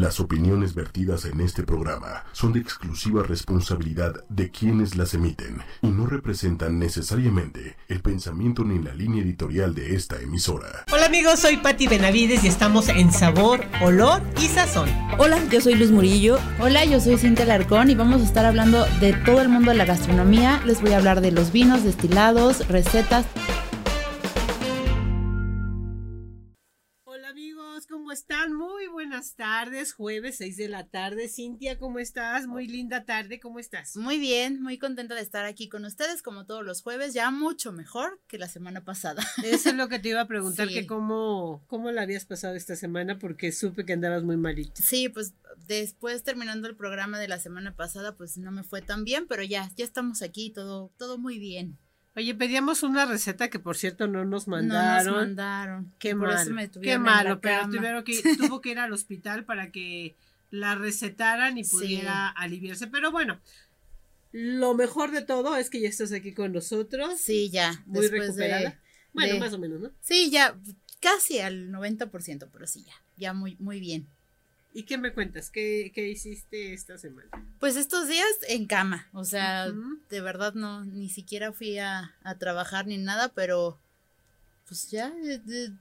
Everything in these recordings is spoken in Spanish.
Las opiniones vertidas en este programa son de exclusiva responsabilidad de quienes las emiten y no representan necesariamente el pensamiento ni la línea editorial de esta emisora. Hola amigos, soy Patti Benavides y estamos en Sabor, Olor y Sazón. Hola, yo soy Luz Murillo. Hola, yo soy Cintia Larcón y vamos a estar hablando de todo el mundo de la gastronomía. Les voy a hablar de los vinos, destilados, recetas. ¿Cómo están? Muy buenas tardes, jueves 6 de la tarde. Cintia, ¿cómo estás? Muy linda tarde, ¿cómo estás? Muy bien, muy contenta de estar aquí con ustedes como todos los jueves, ya mucho mejor que la semana pasada. Eso es lo que te iba a preguntar, que cómo, cómo la habías pasado esta semana, porque supe que andabas muy malito. Sí, pues después terminando el programa de la semana pasada, pues no me fue tan bien, pero ya, ya estamos aquí, todo, todo muy bien. Oye, pedíamos una receta que por cierto no nos mandaron. No nos mandaron. Qué malo. Qué malo, pero tuvieron que, tuvo que ir al hospital para que la recetaran y pudiera aliviarse. Pero bueno, lo mejor de todo es que ya estás aquí con nosotros. Sí, ya. Muy recuperada. bueno, más o menos, ¿no? Sí, ya, casi al 90%, pero sí, ya, ya muy, muy bien. ¿Y qué me cuentas? ¿Qué, hiciste esta semana? Pues estos días en cama, o sea, de verdad no, ni siquiera fui a, trabajar ni nada, pero pues ya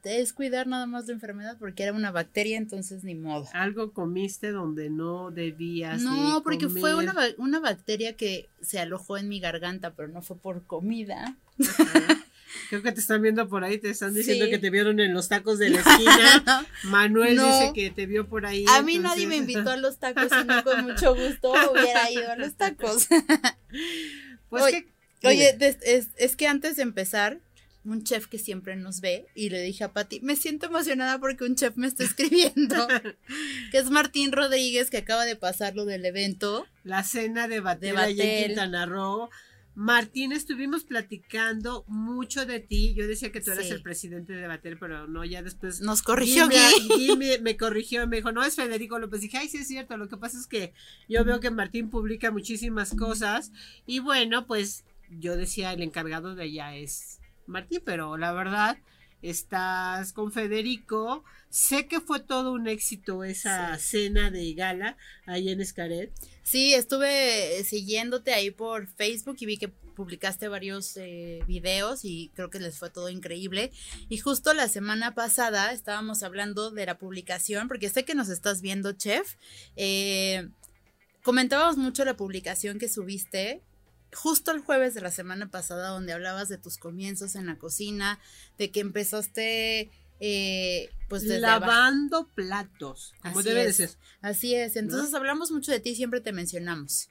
es cuidar nada más la enfermedad porque era una bacteria, entonces ni modo. Algo comiste donde no debías. No, porque fue una, una bacteria que se alojó en mi garganta, pero no fue por comida. Creo que te están viendo por ahí, te están diciendo que te vieron en los tacos de la esquina. Manuel dice que te vio por ahí. A mí nadie me invitó a los tacos, sino con mucho gusto hubiera ido a los tacos. pues oye, oye es, que antes de empezar, un chef que siempre nos ve y le dije a Pati, me siento emocionada porque un chef me está escribiendo, que es Martín Rodríguez, que acaba de pasar lo del evento. La cena de Batel, de en Quintana Roo. Martín, estuvimos platicando mucho de ti. Yo decía que tú eras el presidente de Bater, pero no, ya después. Nos corrigió y me, me, corrigió, me dijo, no es Federico López. Dije, ay, sí es cierto. Lo que pasa es que yo veo que Martín publica muchísimas cosas. Y bueno, pues yo decía, el encargado de ella es Martín, pero la verdad, estás con Federico. Sé que fue todo un éxito esa cena de gala ahí en Escaret. Sí, estuve siguiéndote ahí por Facebook y vi que publicaste varios eh, videos y creo que les fue todo increíble. Y justo la semana pasada estábamos hablando de la publicación, porque sé que nos estás viendo, chef. Eh, comentábamos mucho la publicación que subiste justo el jueves de la semana pasada donde hablabas de tus comienzos en la cocina, de que empezaste eh, pues lavando platos, como debe de ser. Así es, entonces hablamos mucho de ti, siempre te mencionamos.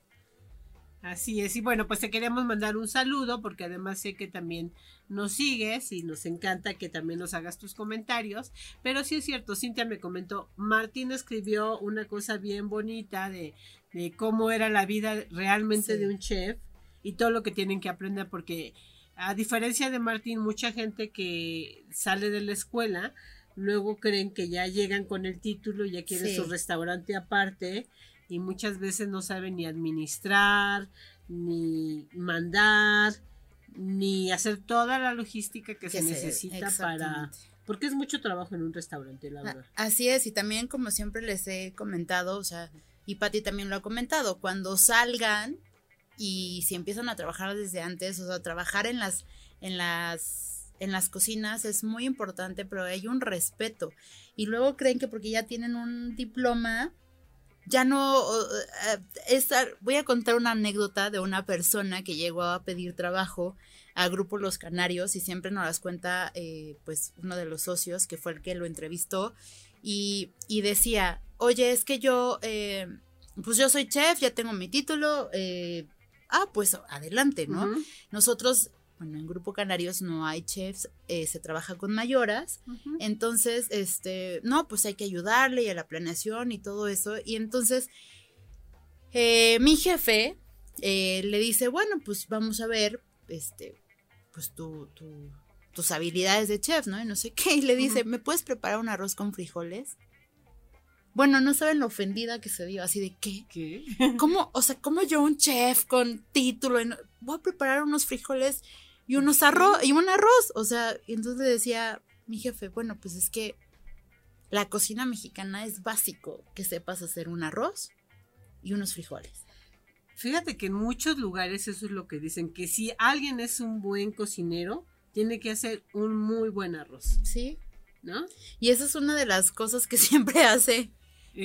Así es, y bueno, pues te queremos mandar un saludo porque además sé que también nos sigues y nos encanta que también nos hagas tus comentarios, pero sí es cierto, Cintia me comentó, Martín escribió una cosa bien bonita de, de cómo era la vida realmente de un chef y todo lo que tienen que aprender porque a diferencia de Martín, mucha gente que sale de la escuela luego creen que ya llegan con el título, ya quieren su restaurante aparte y muchas veces no saben ni administrar, ni mandar, ni hacer toda la logística que, se, necesita para... Porque es mucho trabajo en un restaurante, la verdad. Así es, y también como siempre les he comentado, o sea, y Patti también lo ha comentado, cuando salgan y si empiezan a trabajar desde antes, o sea, trabajar en las, en las, en las cocinas es muy importante, pero hay un respeto. Y luego creen que porque ya tienen un diploma, ya no, eh, voy a contar una anécdota de una persona que llegó a pedir trabajo a Grupo Los Canarios y siempre nos las cuenta eh, pues uno de los socios que fue el que lo entrevistó y, y decía, oye, es que yo, eh, pues yo soy chef, ya tengo mi título, ah, pues adelante, ¿no? Nosotros, bueno, en Grupo Canarios no hay chefs, eh, se trabaja con mayoras, entonces, este, no, pues hay que ayudarle y a la planeación y todo eso, y entonces, eh, mi jefe eh, le dice, bueno, pues vamos a ver, este, pues tu, tus habilidades de chef, ¿no? Y no sé qué, y le dice, ¿me puedes preparar un arroz con frijoles? Bueno, no saben lo ofendida que se dio, así de ¿qué? ¿Qué? ¿Cómo, o sea, cómo yo un chef con título, voy a preparar unos frijoles y unos arroz y un arroz? O sea, y entonces le decía mi jefe, bueno, pues es que la cocina mexicana es básico que sepas hacer un arroz y unos frijoles. Fíjate que en muchos lugares eso es lo que dicen, que si alguien es un buen cocinero, tiene que hacer un muy buen arroz, Sí. ¿no? Y esa es una de las cosas que siempre hace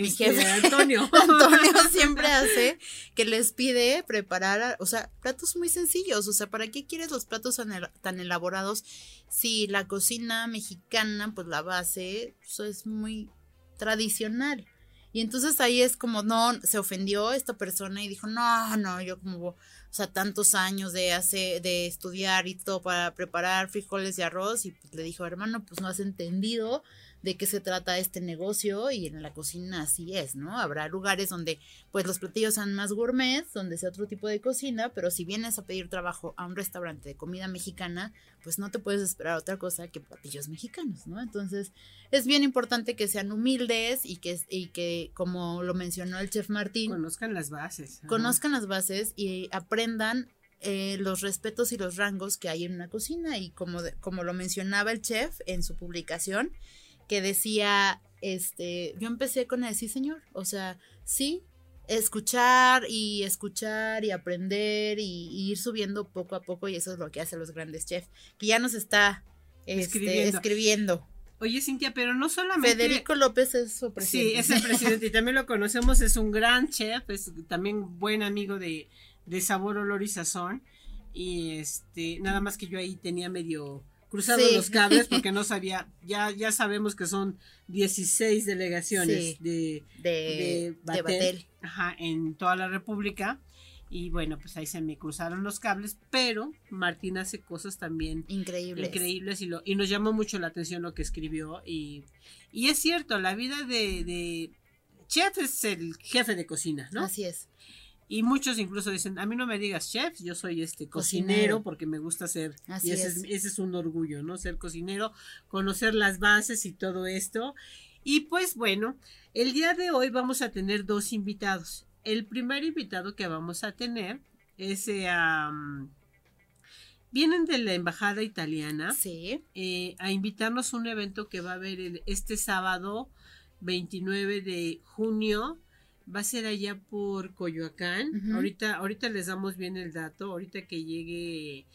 mi jefe. Antonio. Antonio siempre hace que les pide preparar, o sea, platos muy sencillos. O sea, ¿para qué quieres los platos tan, el- tan elaborados si la cocina mexicana, pues la base, eso es muy tradicional? Y entonces ahí es como, no, se ofendió esta persona y dijo, no, no, yo como, o sea, tantos años de hacer, de estudiar y todo para preparar frijoles y arroz. Y pues le dijo, hermano, pues no has entendido de qué se trata este negocio y en la cocina así es, ¿no? Habrá lugares donde pues los platillos sean más gourmets, donde sea otro tipo de cocina, pero si vienes a pedir trabajo a un restaurante de comida mexicana, pues no te puedes esperar otra cosa que platillos mexicanos, ¿no? Entonces es bien importante que sean humildes y que, y que como lo mencionó el chef Martín, Conozcan las bases. conozcan las bases y aprendan eh, los respetos y los rangos que hay en una cocina y como, de- como lo mencionaba el chef en su publicación, que decía, este, yo empecé con el sí señor, o sea, sí, escuchar y escuchar y aprender y, y ir subiendo poco a poco y eso es lo que hacen los grandes chefs, que ya nos está este, Escribiendo. escribiendo. Oye, Cintia, pero no solamente. Federico López es su Sí, presidente. es el presidente y también lo conocemos, es un gran chef, es también buen amigo de, de Sabor, Olor y Sazón. Y este, nada más que yo ahí tenía medio cruzados Sí. los cables porque no sabía, ya, ya sabemos que son 16 delegaciones Sí. de, de, de Batel. ajá, en toda la República. Y bueno, pues ahí se me cruzaron los cables, pero Martín hace cosas también Increíbles. increíbles y, lo, y nos llamó mucho la atención lo que escribió y, y es cierto, la vida de, de chef es el jefe de cocina, ¿no? Así es. Y muchos incluso dicen, a mí no me digas chef, yo soy este cocinero, Cocinero. porque me gusta ser, Así y ese es. es. ese es un orgullo, ¿no? Ser cocinero, conocer las bases y todo esto. Y pues bueno, el día de hoy vamos a tener dos invitados. El primer invitado que vamos a tener es, am, vienen de la embajada italiana Sí. eh, a invitarnos a un evento que va a haber el- este sábado 29 de junio. Va a ser allá por Coyoacán. Ahorita, ahorita les damos bien el dato. Ahorita que llegue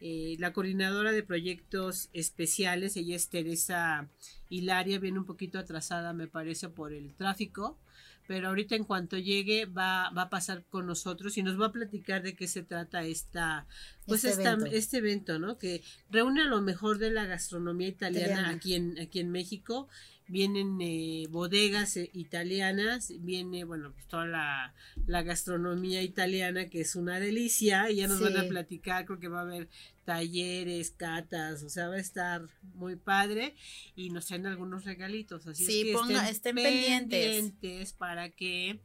eh, la coordinadora de proyectos especiales, ella es Teresa Hilaria, viene un poquito atrasada, me parece, por el tráfico. Pero ahorita en cuanto llegue va, va a pasar con nosotros y nos va a platicar de qué se trata esta, pues Este esta- evento. este evento, ¿no? Que reúne a lo mejor de la gastronomía italiana, Italiana. aquí en aquí en México. Vienen eh, bodegas eh, italianas, viene, bueno, pues toda la, la gastronomía italiana que es una delicia. Y ya nos van a Sí. platicar, creo que va a haber talleres, catas, o sea, va a estar muy padre. Y nos traen algunos regalitos, así Sí, es que ponga- estén pendientes. pendientes para que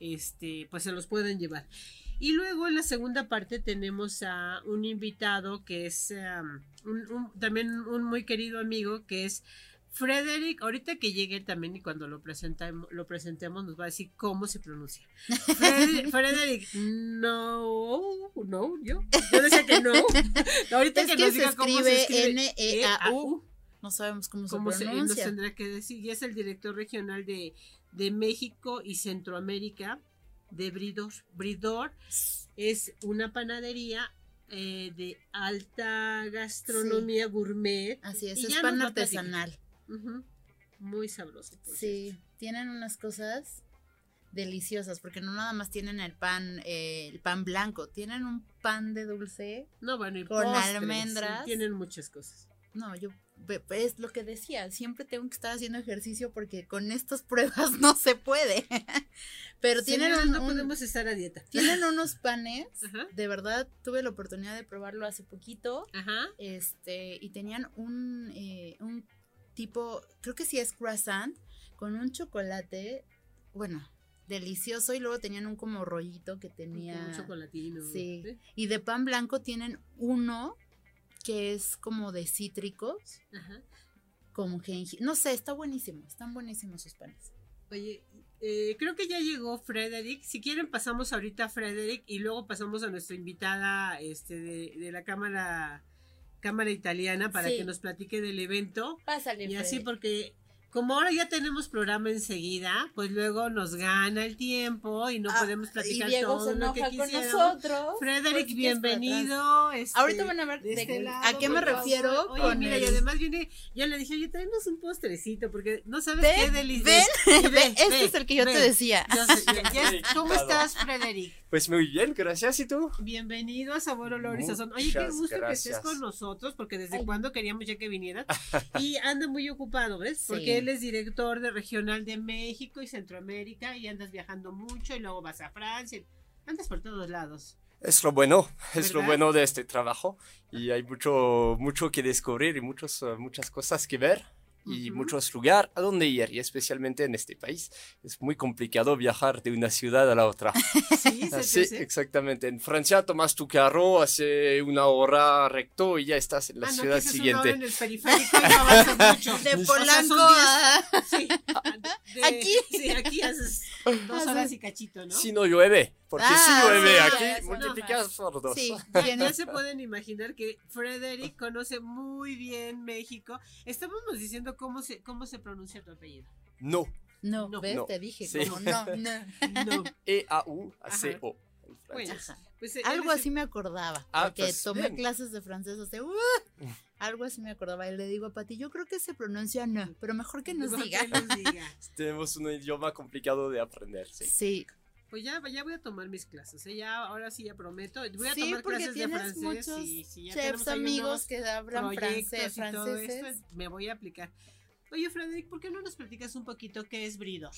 este pues se los puedan llevar. Y luego en la segunda parte tenemos a un invitado que es um, un- un- también un muy querido amigo que es Frederick, ahorita que llegue también y cuando lo presentemos, lo presentemos nos va a decir cómo se pronuncia. Frederick, Frederick, no, no, yo, yo decía que no. Ahorita Es que, que nos se diga cómo se escribe N-E-A-U. No sabemos cómo, cómo se se, nos pronuncia. tendrá que decir. Y es el director regional de, de México y Centroamérica de Bridor. Bridor es una panadería eh, de alta gastronomía gourmet. Así es, Y es pan nos Muy sabroso. por Sí, tienen unas cosas deliciosas, porque no nada más tienen el pan, eh, el pan blanco, tienen un pan de dulce. No, bueno, y Con postres, almendras. sí, tienen muchas cosas. No, yo es lo que decía, siempre tengo que estar haciendo ejercicio porque con estas pruebas no se puede. Pero tienen, un- no un- podemos estar a dieta. tienen unos panes, Ajá. de verdad tuve la oportunidad de probarlo hace poquito. Ajá. este, y tenían un, eh, un tipo, creo que sí es croissant, con un chocolate, bueno, delicioso, y luego tenían un como rollito que tenía, Con un chocolatino. sí, y de pan blanco tienen uno que es como de cítricos, Ajá. como jengibre, no sé, está buenísimo, están buenísimos sus panes. Oye, eh, creo que ya llegó Frederick. Si quieren pasamos ahorita a Frederick y luego pasamos a nuestra invitada este, de, de la cámara cámara italiana para Sí. que nos platique del evento. Pásale, Y así porque como ahora ya tenemos programa enseguida, pues luego nos gana el tiempo y no Ah, podemos platicar y Diego todo se lo que enoja con nosotros. Frederick, porque bienvenido. este, Ahorita van a ver de este a qué me refiero Oye, con mira, y además viene, yo le dije, oye, tráenos un postrecito, porque no sabes Ven, qué delicioso. ven, ven, este es el que yo te decía. Yo sé, ¿Cómo estás, Frederick? Pues muy bien, gracias. ¿Y tú? Bienvenido a Sabor, Olor y Sazón. Oye, qué gusto que estés con nosotros, porque desde Ay. cuándo queríamos ya que vinieras. Y anda muy ocupado, ¿ves? Sí. Él es director de Regional de México y Centroamérica y andas viajando mucho y luego vas a Francia. Andas por todos lados. Es lo bueno, es lo bueno de este trabajo y hay mucho, mucho que descubrir y muchos, muchas cosas que ver y Ujú. muchos lugares a donde ir y especialmente en este país es muy complicado viajar de una ciudad a la otra. Sí, Así, hace? exactamente. En Francia tomas tu carro, hace una hora recto y ya estás en la Ah, no, ciudad una hora siguiente. en el periférico y no mucho. De O sea, Polanco a... Sí. de- Aquí. Sí, aquí haces dos horas y cachito, ¿no? Si no llueve, porque Ah, si llueve sí, aquí, eso no multiplicas más. por dos. Sí, tiene- ya se pueden imaginar que Frederick conoce muy bien México. Estábamos diciendo cómo se, cómo se pronuncia tu apellido. No, No, No. ¿ves? No. Te dije, Sí. como no, no. No. E-A-U-C-O. en Bueno, francés. pues, él Algo así me acordaba, Ah, porque pues, tomé bien. clases de francés hace... ¡uh! algo así me acordaba y le digo a Pati, yo creo que se pronuncia no, pero mejor que nos mejor diga. que nos diga. Tenemos un idioma complicado de aprender, sí. Sí, Pues ya, ya voy a tomar mis clases. ¿eh? Ya, ahora sí ya prometo. Voy a sí, tomar porque clases de tienes francés muchos y si ya chefs amigos que hablan francés, y todo esto, franceses. me voy a aplicar. Oye, Frederick, ¿por qué no nos platicas un poquito qué es bridor?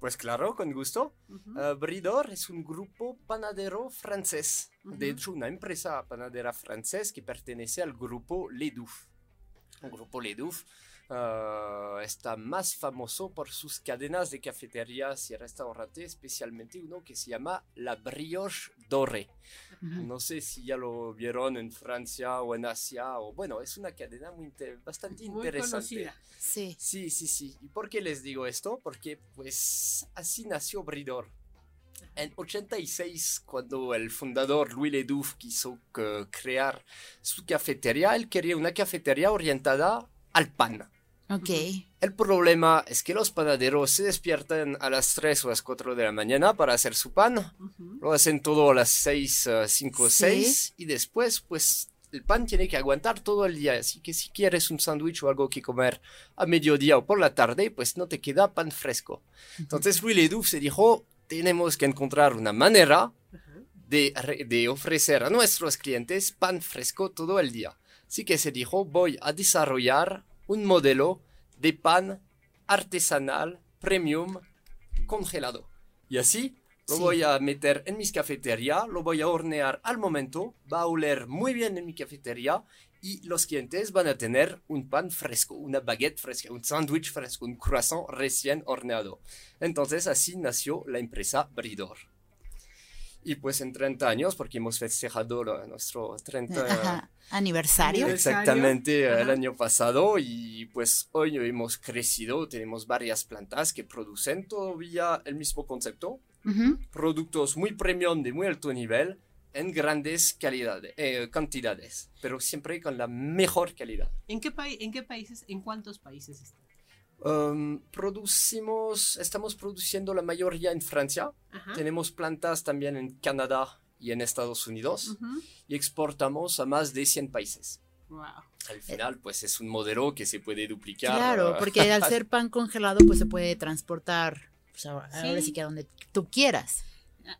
Pues claro, con gusto. Uh, Bridor es un grupo panadero francés. De Ujú. hecho, una empresa panadera francés que pertenece al grupo Ledouf. El grupo Ledouf uh, está más famoso por sus cadenas de cafeterías y restaurantes, especialmente uno que se llama La Brioche Dorée. Ujú. No sé si ya lo vieron en Francia o en Asia, o bueno, es una cadena muy inte- bastante Muy interesante. conocida. Sí, Sí, sí, sí. ¿Y por qué les digo esto? Porque pues así nació Bridor. En 86, cuando el fundador Louis Ledouf quiso eh, crear su cafetería, él quería una cafetería orientada al pan. Ok. El problema es que los panaderos se despiertan a las 3 o las 4 de la mañana para hacer su pan. Lo hacen todo a las 6, 5 o Sí. 6 y después pues el pan tiene que aguantar todo el día. Así que si quieres un sándwich o algo que comer a mediodía o por la tarde, pues no te queda pan fresco. Entonces Louis Ledoux se dijo, tenemos que encontrar una manera de, de ofrecer a nuestros clientes pan fresco todo el día. Así que se dijo, voy a desarrollar un modelo de pan artesanal, premium, congelado. Y así lo Sí. voy a meter en mis cafeterías, lo voy a hornear al momento, va a oler muy bien en mi cafetería y los clientes van a tener un pan fresco, una baguette fresca, un sándwich fresco, un croissant recién horneado. Entonces así nació la empresa Bridor. Y pues en 30 años, porque hemos festejado lo- nuestro 30 Ajá. Aniversario. Exactamente, el Ajá. año pasado y pues hoy hemos crecido, tenemos varias plantas que producen todavía el mismo concepto, Ujú. productos muy premium de muy alto nivel en grandes calidades, eh, cantidades, pero siempre con la mejor calidad. ¿En qué, ¿En qué países, en cuántos países está? Um, producimos, estamos produciendo la mayoría en Francia, Ajá. tenemos plantas también en Canadá y en Estados Unidos Ujú. y exportamos a más de 100 países. Wow. Al final, pues es un modelo que se puede duplicar. Claro, porque al ser pan congelado, pues se puede transportar, pues, ahora, ahora Sí. sí que a donde tú quieras.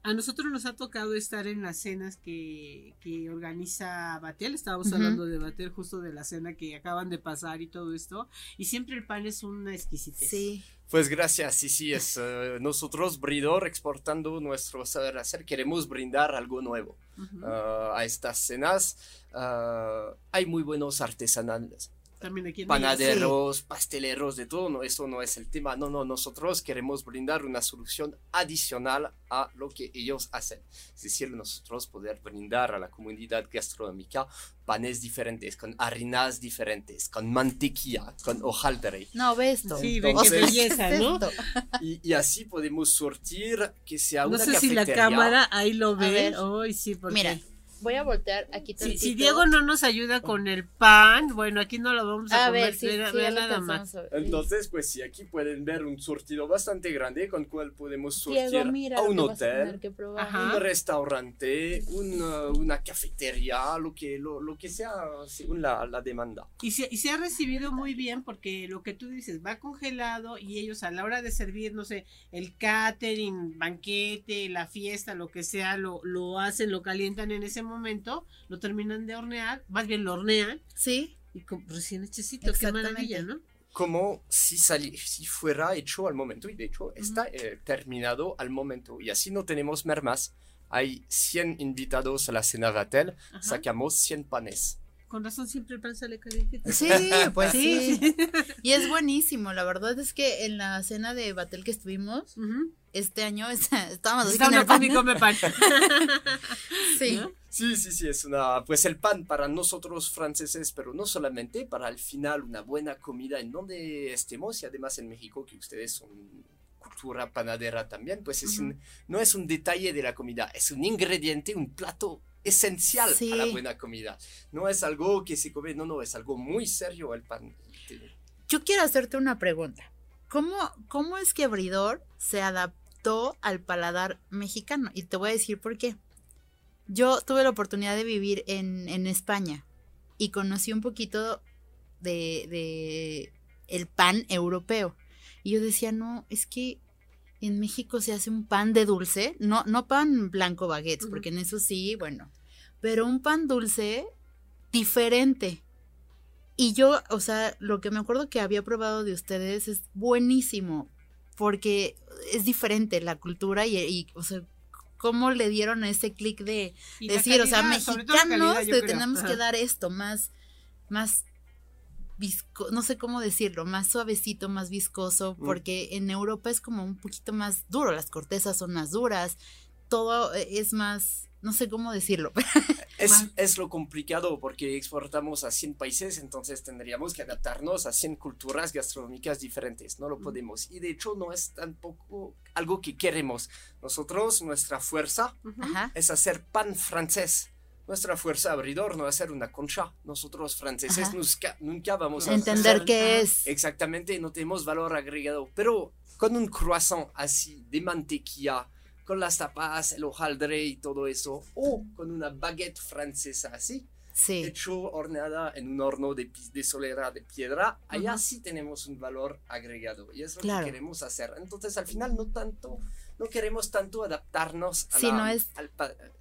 A- nosotros nos ha tocado estar en las cenas que, que organiza Batel. Estábamos hablando de Batel, justo de la cena que acaban de pasar y todo esto. Y siempre el pan es una exquisitez. Sí. Pues gracias, sí, sí, es eh, nosotros, Bridor, exportando nuestro saber hacer, queremos brindar algo nuevo ah, a estas cenas. ah, hay muy buenos artesanales, También aquí en panaderos, pasteleros, de todo, no, eso no es el tema, no, no, nosotros queremos brindar una solución adicional a lo que ellos hacen. Es decir, nosotros poder brindar a la comunidad gastronómica panes diferentes, con harinas diferentes, con mantequilla, con hojaldre. No, ve esto. Sí, ve O qué belleza, ¿qué es ¿no? Y, y así podemos surtir que sea No una sé si la cafetería. cámara ahí lo ve. Hoy sí, porque Mira, voy a voltear aquí Si, tantito. si Diego no nos ayuda con el pan, bueno, aquí no lo vamos a, a comer. ver, sí, vea- sí, lo nada más. a ver. Entonces, pues sí, aquí pueden ver un surtido bastante grande con cual podemos surtir Diego, mira a un a hotel. Ajá. un restaurante, una, una cafetería, lo que, lo, lo que sea según la, la demanda. Y se, y se ha recibido muy bien porque lo que tú dices va congelado y ellos a la hora de servir, no sé, el catering, banquete, la fiesta, lo que sea, lo, lo hacen, lo calientan en ese momento, lo terminan de hornear, más bien lo hornean Sí, y con recién hechecito, qué maravilla, ¿no? Como si, sali- si fuera hecho al momento, y de hecho está eh, terminado al momento, y así no tenemos mermas. Hay 100 invitados a la cena Vatel, Ajá. sacamos 100 panes. Con razón siempre el pan sale calientito. sí, pues sí. Sí, Y es buenísimo, la verdad es que en la cena de Batel que estuvimos Ujú. Este año está- estábamos Está el pan. come pan. Sí. ¿No? Sí, sí, sí, es una, pues el pan para nosotros franceses, pero no solamente, para al final una buena comida en donde estemos y además en México, que ustedes son cultura panadera también, pues es un- no es un detalle de la comida, es un ingrediente, un plato esencial Sí. a la buena comida. No es algo que se come, no, no, es algo muy serio el pan. Yo quiero hacerte una pregunta. ¿Cómo, ¿Cómo es que Abridor se adaptó al paladar mexicano? Y te voy a decir por qué. Yo tuve la oportunidad de vivir en, en España y conocí un poquito de, de el pan europeo. Y yo decía, no, es que en México se hace un pan de dulce, no, no pan blanco baguettes, porque en eso sí, bueno, pero un pan dulce diferente. Y yo, o sea, lo que me acuerdo que había probado de ustedes es buenísimo, porque es diferente la cultura y, y, o sea, cómo le dieron ese clic de decir, o sea, mexicanos calidad, te tenemos Ajá. que dar esto más, más visco, no sé cómo decirlo, más suavecito, más viscoso, Mm. porque en Europa es como un poquito más duro, las cortezas son más duras, todo eh, es más, no sé cómo decirlo. Es, es lo complicado porque exportamos a 100 países, entonces tendríamos que adaptarnos a 100 culturas gastronómicas diferentes. No lo podemos. Y de hecho no es tampoco algo que queremos. Nosotros, nuestra fuerza es hacer pan francés. Nuestra fuerza abridor no es hacer una concha. Nosotros franceses nunca, nunca vamos a Entender qué es. Exactamente, no tenemos valor agregado. Pero con un croissant así de mantequilla, con las tapas, el hojaldre y todo eso, o con una baguette francesa así, Sí. hecho horneada en un horno de, de solera de piedra, allá Ujú. sí tenemos un valor agregado y es lo Claro. que queremos hacer. Entonces, al final, no tanto, no queremos tanto adaptarnos a Si la- no es al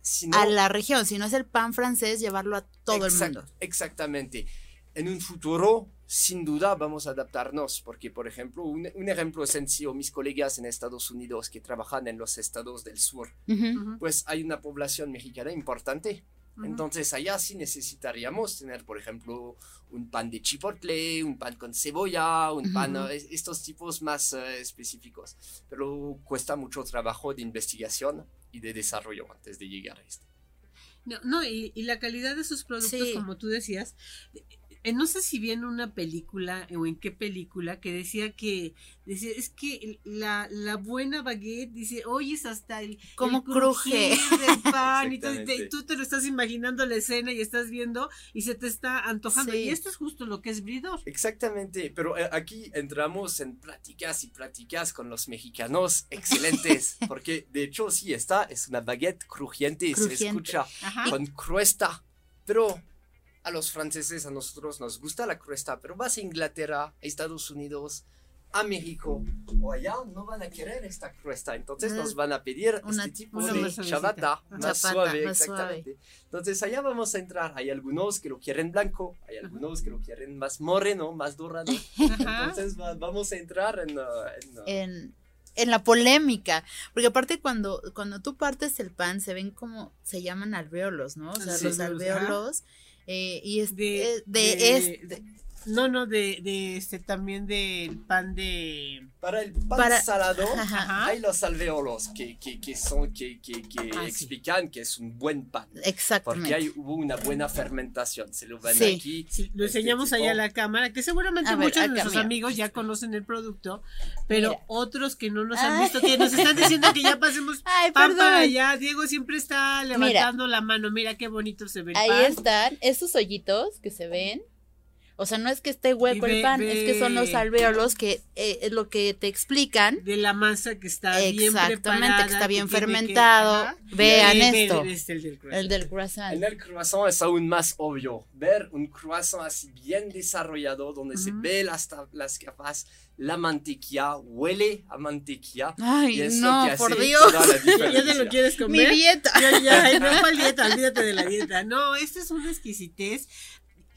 sino- A la región, si no es el pan francés, llevarlo a todo el Exact- mundo. Exactamente. En un futuro, sin duda, vamos a adaptarnos, porque, por ejemplo, un, un ejemplo sencillo, mis colegas en Estados Unidos que trabajan en los estados del sur, pues hay una población mexicana importante. Entonces allá sí necesitaríamos tener, por ejemplo, un pan de chipotle, un pan con cebolla, un pan, estos tipos más eh, específicos. Pero cuesta mucho trabajo de investigación y de desarrollo antes de llegar a esto. No, no y, y la calidad de sus productos, Sí. como tú decías, no sé si vi en una película o en qué película que decía que decía, es que la, la buena baguette dice, oyes hasta el Cómo el cruje. del pan y, todo, y te- y tú te lo estás imaginando la escena y estás viendo y se te está antojando Sí. y esto es justo lo que es bridor. Exactamente, pero eh, aquí entramos en pláticas y pláticas con los mexicanos excelentes, porque de hecho sí está, es una baguette crujiente, se Crujiente. escucha Ajá. con cruesta, pero a los franceses, a nosotros nos gusta la cruesta, pero vas a Inglaterra, a Estados Unidos, a México o allá no van a querer esta cruesta, entonces nos van a pedir una- este tipo de chabata, más Chapata, suave, más exactamente. Entonces allá vamos a entrar, hay algunos que lo quieren blanco, hay algunos que lo quieren más moreno, más dorado, entonces va- vamos a entrar en... uh, en, uh, en, en la polémica. Porque aparte cuando, cuando tú partes el pan se ven como, se llaman alvéolos, ¿no? O sea, Sí. los Ajá. alvéolos. Eh, y es De- eh, de, de- es- de- No, no, de, de este también del pan de. Para el pan Para- salado Ajá. hay los alveolos que, que, que son, que, que, que Ah, sí. explican que es un buen pan. Porque Exactamente. hay, hubo una buena fermentación. Se lo ven Sí. aquí. Sí, lo este enseñamos allá a la cámara, que seguramente ver, muchos de nuestros mira. amigos ya conocen el producto, pero Mira. otros que no nos han Ay. visto, que nos están diciendo que ya pasemos Ay, pan perdón. para allá. Diego siempre está levantando la mano. Mira qué bonito se ve el Ahí pan. están esos hoyitos que se ven. O sea, no es que esté hueco Y ve- el pan, es que son los ve. alvéolos que eh, es lo que te explican. De la masa que está bien Exactamente, preparada. que está bien que- fermentado. ajá. Vean Ve- ve- esto. este, el del croissant. El del croissant. En el croissant es aún más obvio ver un croissant así bien desarrollado donde se Ujú. ve las, las capas, la mantequilla, huele a mantequilla. y Ay, lo no, que por hace Dios. ¿Ya te lo quieres Mi comer? dieta. Ya, ya, no cuál dieta, olvídate de la dieta. No, esta es una exquisitez.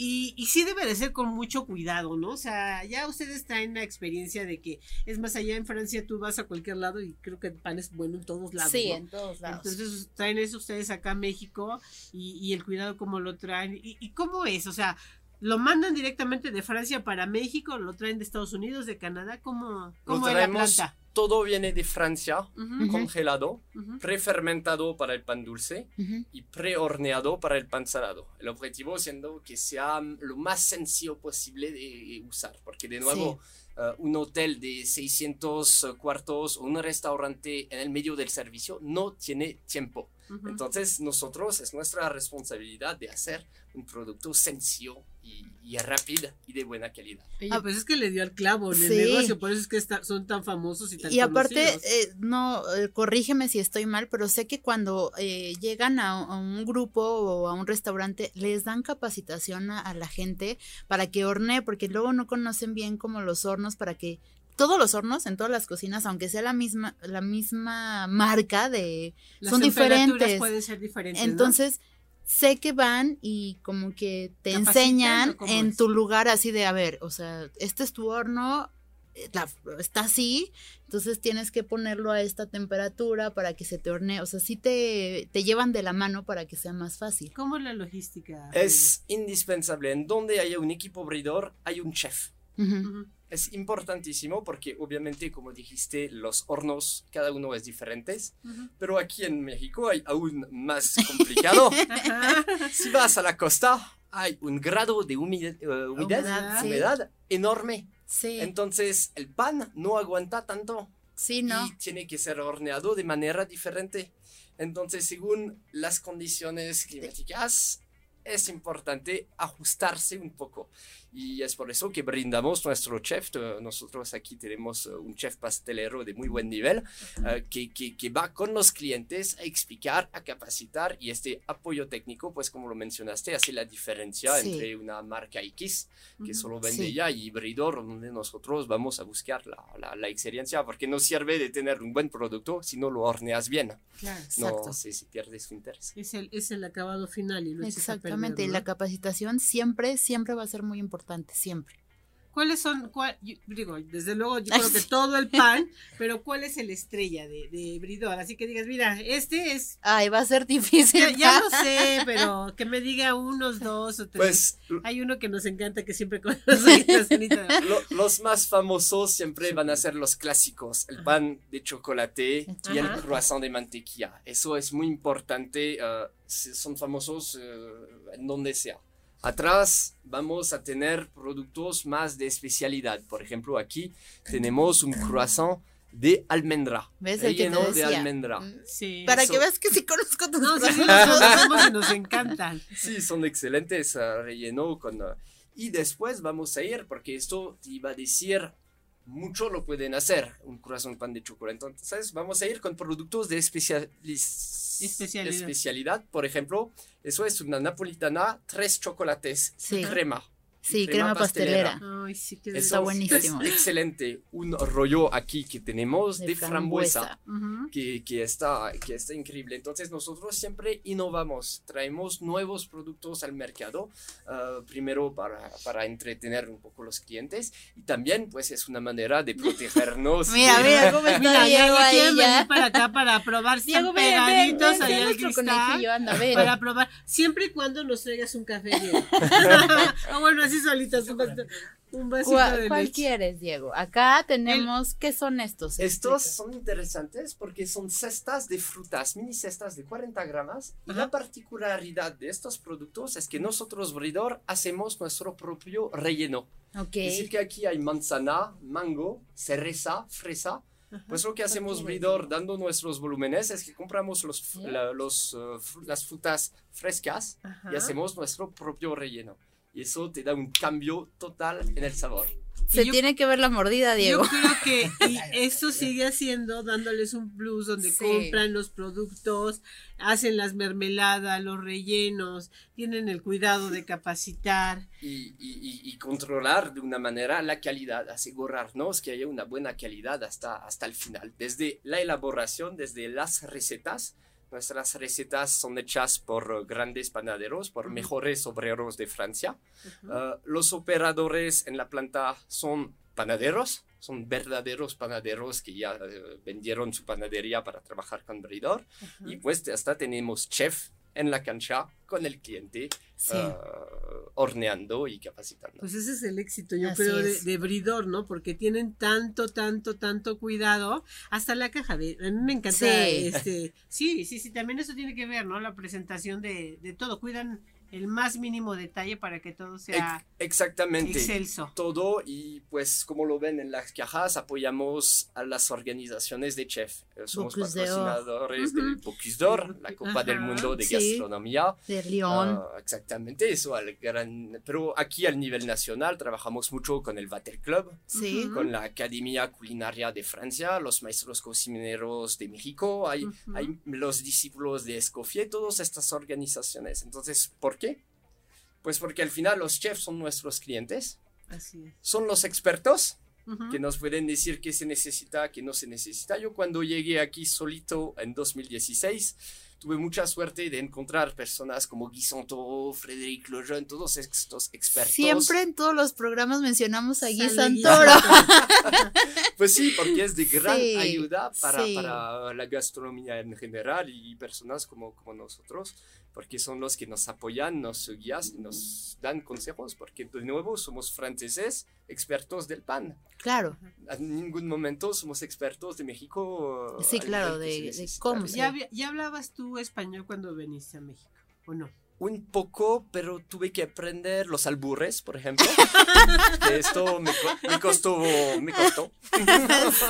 Y, y sí debe de ser con mucho cuidado, ¿no? O sea, ya ustedes traen la experiencia de que, es más, allá en Francia tú vas a cualquier lado y creo que el pan es bueno en todos lados. Sí, ¿no? en todos lados. Entonces traen eso ustedes acá a México y, y el cuidado como lo traen. ¿Y, y cómo es? O sea, ¿lo mandan directamente de Francia para México? ¿Lo traen de Estados Unidos, de Canadá? ¿Cómo, cómo es la planta? Todo viene de Francia, congelado, ujú. prefermentado para el pan dulce Ujú. y prehorneado para el pan salado. El objetivo siendo que sea mm, lo más sencillo posible de usar, porque de nuevo eh, un hotel de 600 cuartos o un restaurante en el medio del servicio no tiene tiempo. Entonces nosotros es nuestra responsabilidad de hacer un producto sencillo y, y rápido y de buena calidad. Ah, pues es que le dio al clavo en el negocio, por eso es que está- son tan famosos y tan Y aparte, eh, no, eh, corrígeme si estoy mal, pero sé que cuando eh, llegan a, a un grupo o a un restaurante, les dan capacitación a, a la gente para que hornee, porque luego no conocen bien como los hornos para que todos los hornos en todas las cocinas, aunque sea la misma la misma marca de Las son temperaturas diferentes. pueden ser diferentes. ¿no? Sé que van y como que te enseñan ¿cómo en es? tu lugar así de, a ver, o sea, este es tu horno, eh, la- está así, entonces tienes que ponerlo a esta temperatura para que se te hornee, o sea, sí te, te llevan de la mano para que sea más fácil. ¿Cómo es la logística? Es indispensable. En donde haya un equipo bridor, hay un chef. Ujú. Ujú. Es importantísimo porque obviamente, como dijiste, los hornos, cada uno es diferentes. Ujú. Pero aquí en México hay aún más complicado. Si vas a la costa, hay un grado de humide- eh, humedad, Humedad, sí. humedad enorme. Sí, Entonces el pan no aguanta tanto sí, no. y tiene que ser horneado de manera diferente. Entonces, según las condiciones climáticas, es importante ajustarse un poco. Y es por eso que brindamos nuestro chef. Eh, Nosotros aquí tenemos eh, un chef pastelero de muy buen nivel eh, que, que, que va con los clientes a explicar, a capacitar y este apoyo técnico, pues como lo mencionaste, hace la diferencia Sí. entre una marca X que Ujú. solo vende Sí. ya y Bridor, donde nosotros vamos a buscar la, la, la excelencia, porque no sirve de tener un buen producto si no lo horneas bien. Claro. Exacto. No, se, se pierde su interés. Es el, es el acabado final y lo Exactamente, perder, y ¿no? la capacitación siempre, siempre va a ser muy importante, siempre. ¿Cuáles son? cuál- yo- digo, desde luego, yo creo que todo el pan, pero ¿cuál es el estrella de, de Bridor? Así que digas, mira, este es. Ay, va a ser difícil. Ya, ya lo sé, pero que me diga unos dos o tres. Pues Hay uno que nos encanta que siempre con sonitas. lo- los más famosos siempre van a ser los clásicos, el pan de chocolate y el croissant de mantequilla. Eso es muy importante, se- son famosos eh, en donde sea. Atrás vamos a tener productos más de especialidad. Por ejemplo, aquí tenemos un croissant de almendra. ¿Ves el que relleno de almendra. Mm, Sí. Para Eso- que veas que sí conozco tus No, sí, sí, los nos encantan. Sí, son excelentes, ah, relleno con... ah, y después vamos a ir, porque esto te iba a decir, mucho lo pueden hacer, un croissant pan de chocolate. Entonces vamos a ir con productos de especialis- Especialidad. especialidad. Por ejemplo, eso es una napolitana, tres chocolates, Sí. crema. Sí, Crema crema pastelera. Ay, sí, que Eso Está buenísimo. Es excelente. Un rollo aquí que tenemos de, frambuesa. Que, que está, que está increíble. Entonces nosotros siempre innovamos, traemos nuevos productos al mercado, ah, primero para, para entretener un poco los clientes y también pues es una manera de protegernos. Mira, de- mira cómo está Mira, ya, Diego ahí quieren ya. venir para acá para probar. Diego, ven, ven, pegaditos ven, ven al cristal. anda. Para probar, siempre y cuando nos traigas un café, Diego. o bueno, así solitas, un vasito, un vasito ¿Cuál, de cuál leche. quieres, Diego? Acá tenemos, ¿qué son estos? Estos Explica. son interesantes porque son cestas de frutas, mini cestas de 40 gramos. Y la particularidad de estos productos es que nosotros, Bridor, hacemos nuestro propio relleno. Ok. Es decir, que aquí hay manzana, mango, cereza, fresa. Pues lo que hacemos. Bridor, dando nuestros volúmenes, es que compramos los, Sí. la- los, uh, las frutas frescas Ajá. y hacemos nuestro propio relleno. Y eso te da un cambio total en el sabor. Se yo- tiene que ver la mordida, Diego. Yo creo que y eso sigue haciendo, dándoles un plus donde Sí. compran los productos, hacen las mermeladas, los rellenos, tienen el cuidado de capacitar. y, y- y- y controlar de una manera la calidad, asegurarnos que haya una buena calidad hasta, hasta el final, desde la elaboración, desde las recetas. Nuestras recetas son hechas por grandes panaderos, por mejores obreros de Francia. Uh, los operadores en la planta son panaderos, son verdaderos panaderos que ya eh, vendieron su panadería para trabajar con Bridor. Y pues hasta tenemos chef en la cancha con el cliente Sí. uh, horneando y capacitando. Pues ese es el éxito, yo Así creo, de, Bridor, ¿no? Porque tienen tanto, tanto, tanto cuidado. Hasta la caja de. A mí me encanta. Sí. Este, sí, sí, sí, también eso tiene que ver, ¿no? La presentación de, de todo. Cuidan el más mínimo detalle para que todo sea Exactamente. excelso. Todo y pues como lo ven en las cajas apoyamos a las organizaciones de chef. Eh, Somos Bocuse d'Or. patrocinadores del. Bocuse d'Or, la Copa del Mundo de sí. Gastronomía. De León. Ah, exactamente, eso al gran... Pero aquí al nivel nacional trabajamos mucho con el Vatel Club, sí. Con la Academia Culinaria de Francia, los maestros cocineros de México, hay, hay los discípulos de Escoffier, todas estas organizaciones. Entonces, ¿por qué? Pues porque al final los chefs son nuestros clientes, Así es. son los expertos que nos pueden decir qué se necesita, qué no se necesita. Yo cuando llegué aquí solito en 2016, tuve mucha suerte de encontrar personas como Guy Santoro, Frédéric Lejeune, todos estos expertos. Siempre en todos los programas mencionamos a Guy Sale Guy Santoro. Pues sí, porque es de gran Sí, ayuda para, sí. para la gastronomía en general y personas como, como nosotros, porque son los que nos apoyan, nos guían nos dan consejos, porque de nuevo somos franceses, expertos del pan. Claro. En ningún momento somos expertos de México. Sí, claro, de- cómo ¿Ya, había- ¿Ya hablabas tú español cuando viniste a México? ¿O no? Un poco, pero tuve que aprender los albures, por ejemplo. que esto me, co- me costó, me costó.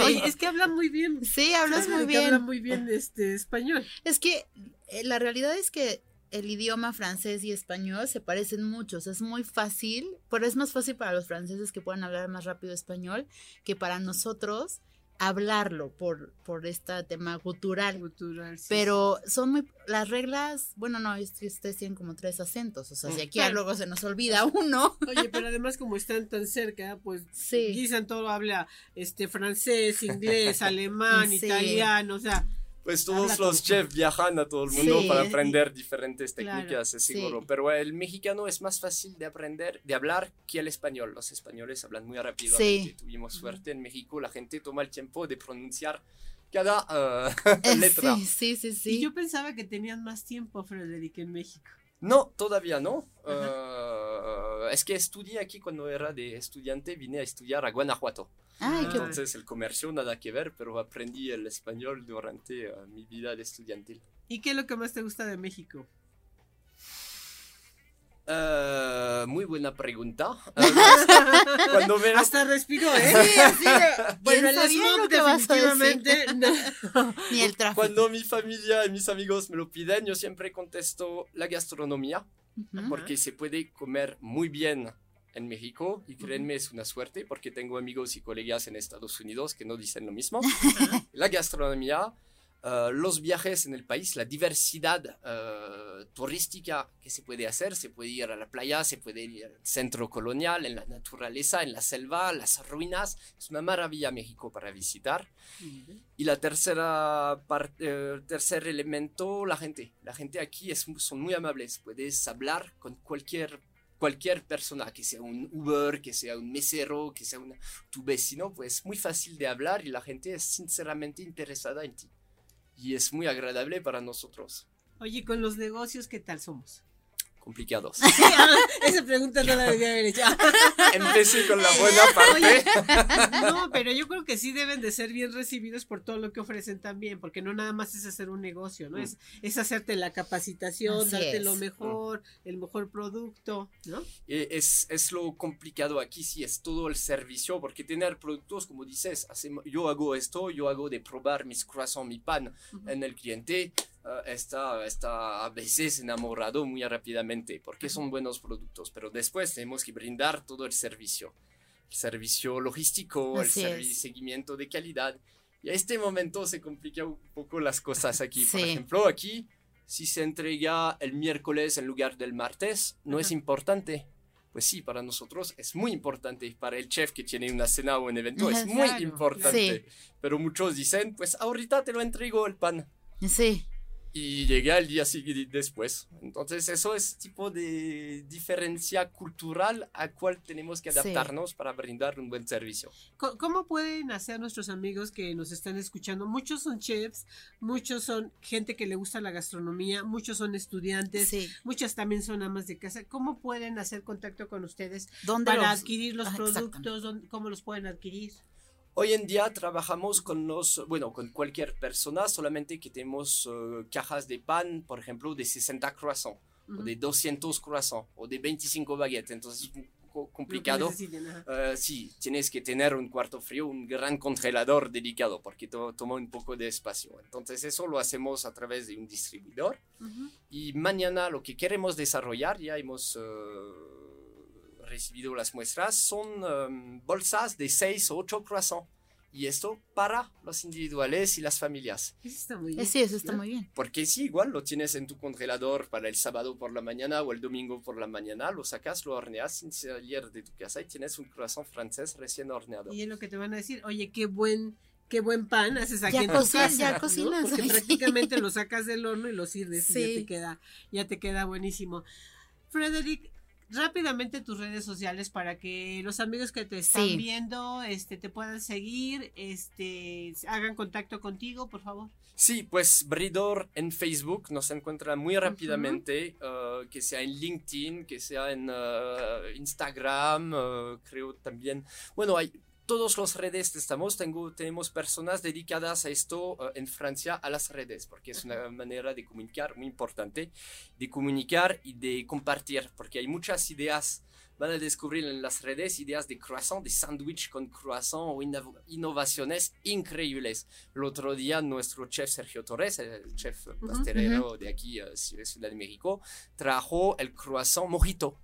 Oye, es que habla muy bien. Sí, hablas muy que Habla bien. muy bien este español. Es que eh, la realidad es que el idioma francés y español se parecen mucho, o sea, es muy fácil, pero es más fácil para los franceses que puedan hablar más rápido español que para nosotros hablarlo por, por este tema cultural. Cultural, sí, Pero son muy, las reglas, bueno, no, es que ustedes tienen como tres acentos, o sea, si aquí Claro. luego se nos olvida uno. Oye, pero además como están tan cerca, pues Sí. Guy Santoro habla este francés, inglés, alemán, Sí. italiano, o sea, Pues Habla todos los chefs viajan a todo el mundo Sí, para aprender diferentes Claro, técnicas, es sí. seguro. Pero el mexicano es más fácil de aprender, de hablar que el español. Los españoles hablan muy rápido. Sí. Tuvimos suerte en México, la gente toma el tiempo de pronunciar cada eh, Eh, letra. Sí, sí, sí, sí. y yo pensaba que tenían más tiempo, Frederick, en México. No, todavía no. Eh, es que estudié aquí cuando era de estudiante, vine a estudiar a Guanajuato. Ay, qué Entonces el comercio nada que ver, pero aprendí el español durante eh, mi vida de estudiantil. ¿Y qué es lo que más te gusta de México? Eh, muy buena pregunta. Cuando me Hasta respiró, ¿eh? Sí, de- Bueno, el smog definitivamente no. Ni el tráfico. Cuando mi familia y mis amigos me lo piden, yo siempre contesto la gastronomía, porque se puede comer muy bien en México y créanme es una suerte porque tengo amigos y colegas en Estados Unidos que no dicen lo mismo. la gastronomía, eh, los viajes en el país, la diversidad eh, turística que se puede hacer, se puede ir a la playa, se puede ir al centro colonial, en la naturaleza, en la selva, las ruinas, es una maravilla México para visitar. Y la tercera parte, eh, tercer elemento, la gente. La gente aquí es, son muy amables. Puedes hablar con cualquier, cualquier persona, que sea un Uber, que sea un mesero, que sea una, tu vecino. Pues muy fácil de hablar y la gente es sinceramente interesada en ti. Y es muy agradable para nosotros. Oye, con los negocios, ¿qué tal somos? Complicados. Sí, ah, esa pregunta no la debía haber hecho. Empecé con la buena parte. No, pero yo creo que sí deben de ser bien recibidos por todo lo que ofrecen también, porque no nada más es hacer un negocio, ¿no? Es, es hacerte la capacitación, Así darte es. lo mejor, el mejor producto, ¿no? Eh, Es, es lo complicado aquí, sí, es todo el servicio, porque tener productos, como dices, hacemos- yo hago esto, yo hago de probar mis croissants, mi pan en el cliente, eh, está, está a veces enamorado muy rápidamente, porque son buenos productos, pero después tenemos que brindar todo el servicio, el servicio logístico, Así el servi- seguimiento de calidad, y a este momento se complican un poco las cosas aquí. Por Sí. ejemplo, aquí, si se entrega el miércoles en lugar del martes, no es importante. Pues sí, para nosotros es muy importante. Para el chef que tiene una cena o un evento es muy claro, importante. Pero muchos dicen, pues ahorita te lo entrego el pan. Sí, Y llega el día siguiente después. Entonces eso es tipo de diferencia cultural a cual tenemos que Sí. adaptarnos para brindar un buen servicio. ¿Cómo pueden hacer nuestros amigos que nos están escuchando? Muchos son chefs, muchos son gente que le gusta la gastronomía, muchos son estudiantes, sí. muchas también son amas de casa. ¿Cómo pueden hacer contacto con ustedes ¿Dónde para los- adquirir los Ah, productos? ¿Dónde- ¿Cómo los pueden adquirir? Hoy en día trabajamos con los, bueno, con cualquier persona, solamente que tenemos eh, cajas de pan, por ejemplo, de 60 croissants, o Ujú. de 200 croissants, o de 25 baguettes. Entonces es complicado. Eh, sí, tienes que tener un cuarto frío, un gran congelador dedicado, porque to- toma un poco de espacio. Entonces eso lo hacemos a través de un distribuidor. Ujú. Y mañana lo que queremos desarrollar, ya hemos eh, recibido las muestras, son em, bolsas de 6 o 8 croissants. Y esto para los individuales y las familias. Eso está muy bien. Sí, eso está ¿no? muy bien. Porque si igual lo tienes en tu congelador para el sábado por la mañana o el domingo por la mañana, lo sacas, lo horneas sin salir de tu casa y tienes un croissant francés recién horneado. Y es lo que te van a decir, oye, qué buen, qué buen pan haces aquí Ya en tu casa, ya ¿no? cocinas Porque prácticamente lo sacas del horno y lo sirves y ya Sí. te queda, ya te queda buenísimo. Frederick, rápidamente tus redes sociales para que los amigos que te están Sí. viendo, este, te puedan seguir, este, hagan contacto contigo, por favor. Sí, pues Bridor en Facebook nos encuentra muy rápidamente, eh, que sea en LinkedIn, que sea en eh, Instagram, eh, creo también. Bueno, hay todas las redes estamos, tengo, tenemos personas dedicadas a esto eh, en Francia, a las redes, porque es una manera de comunicar muy importante, de comunicar y de compartir, porque hay muchas ideas van a descubrir en las redes ideas de croissant, de sándwich con croissant o inno- innovaciones increíbles. El otro día nuestro chef Sergio Torres, el chef pastelero de aquí, eh, Ciudad de México, trajo el croissant mojito.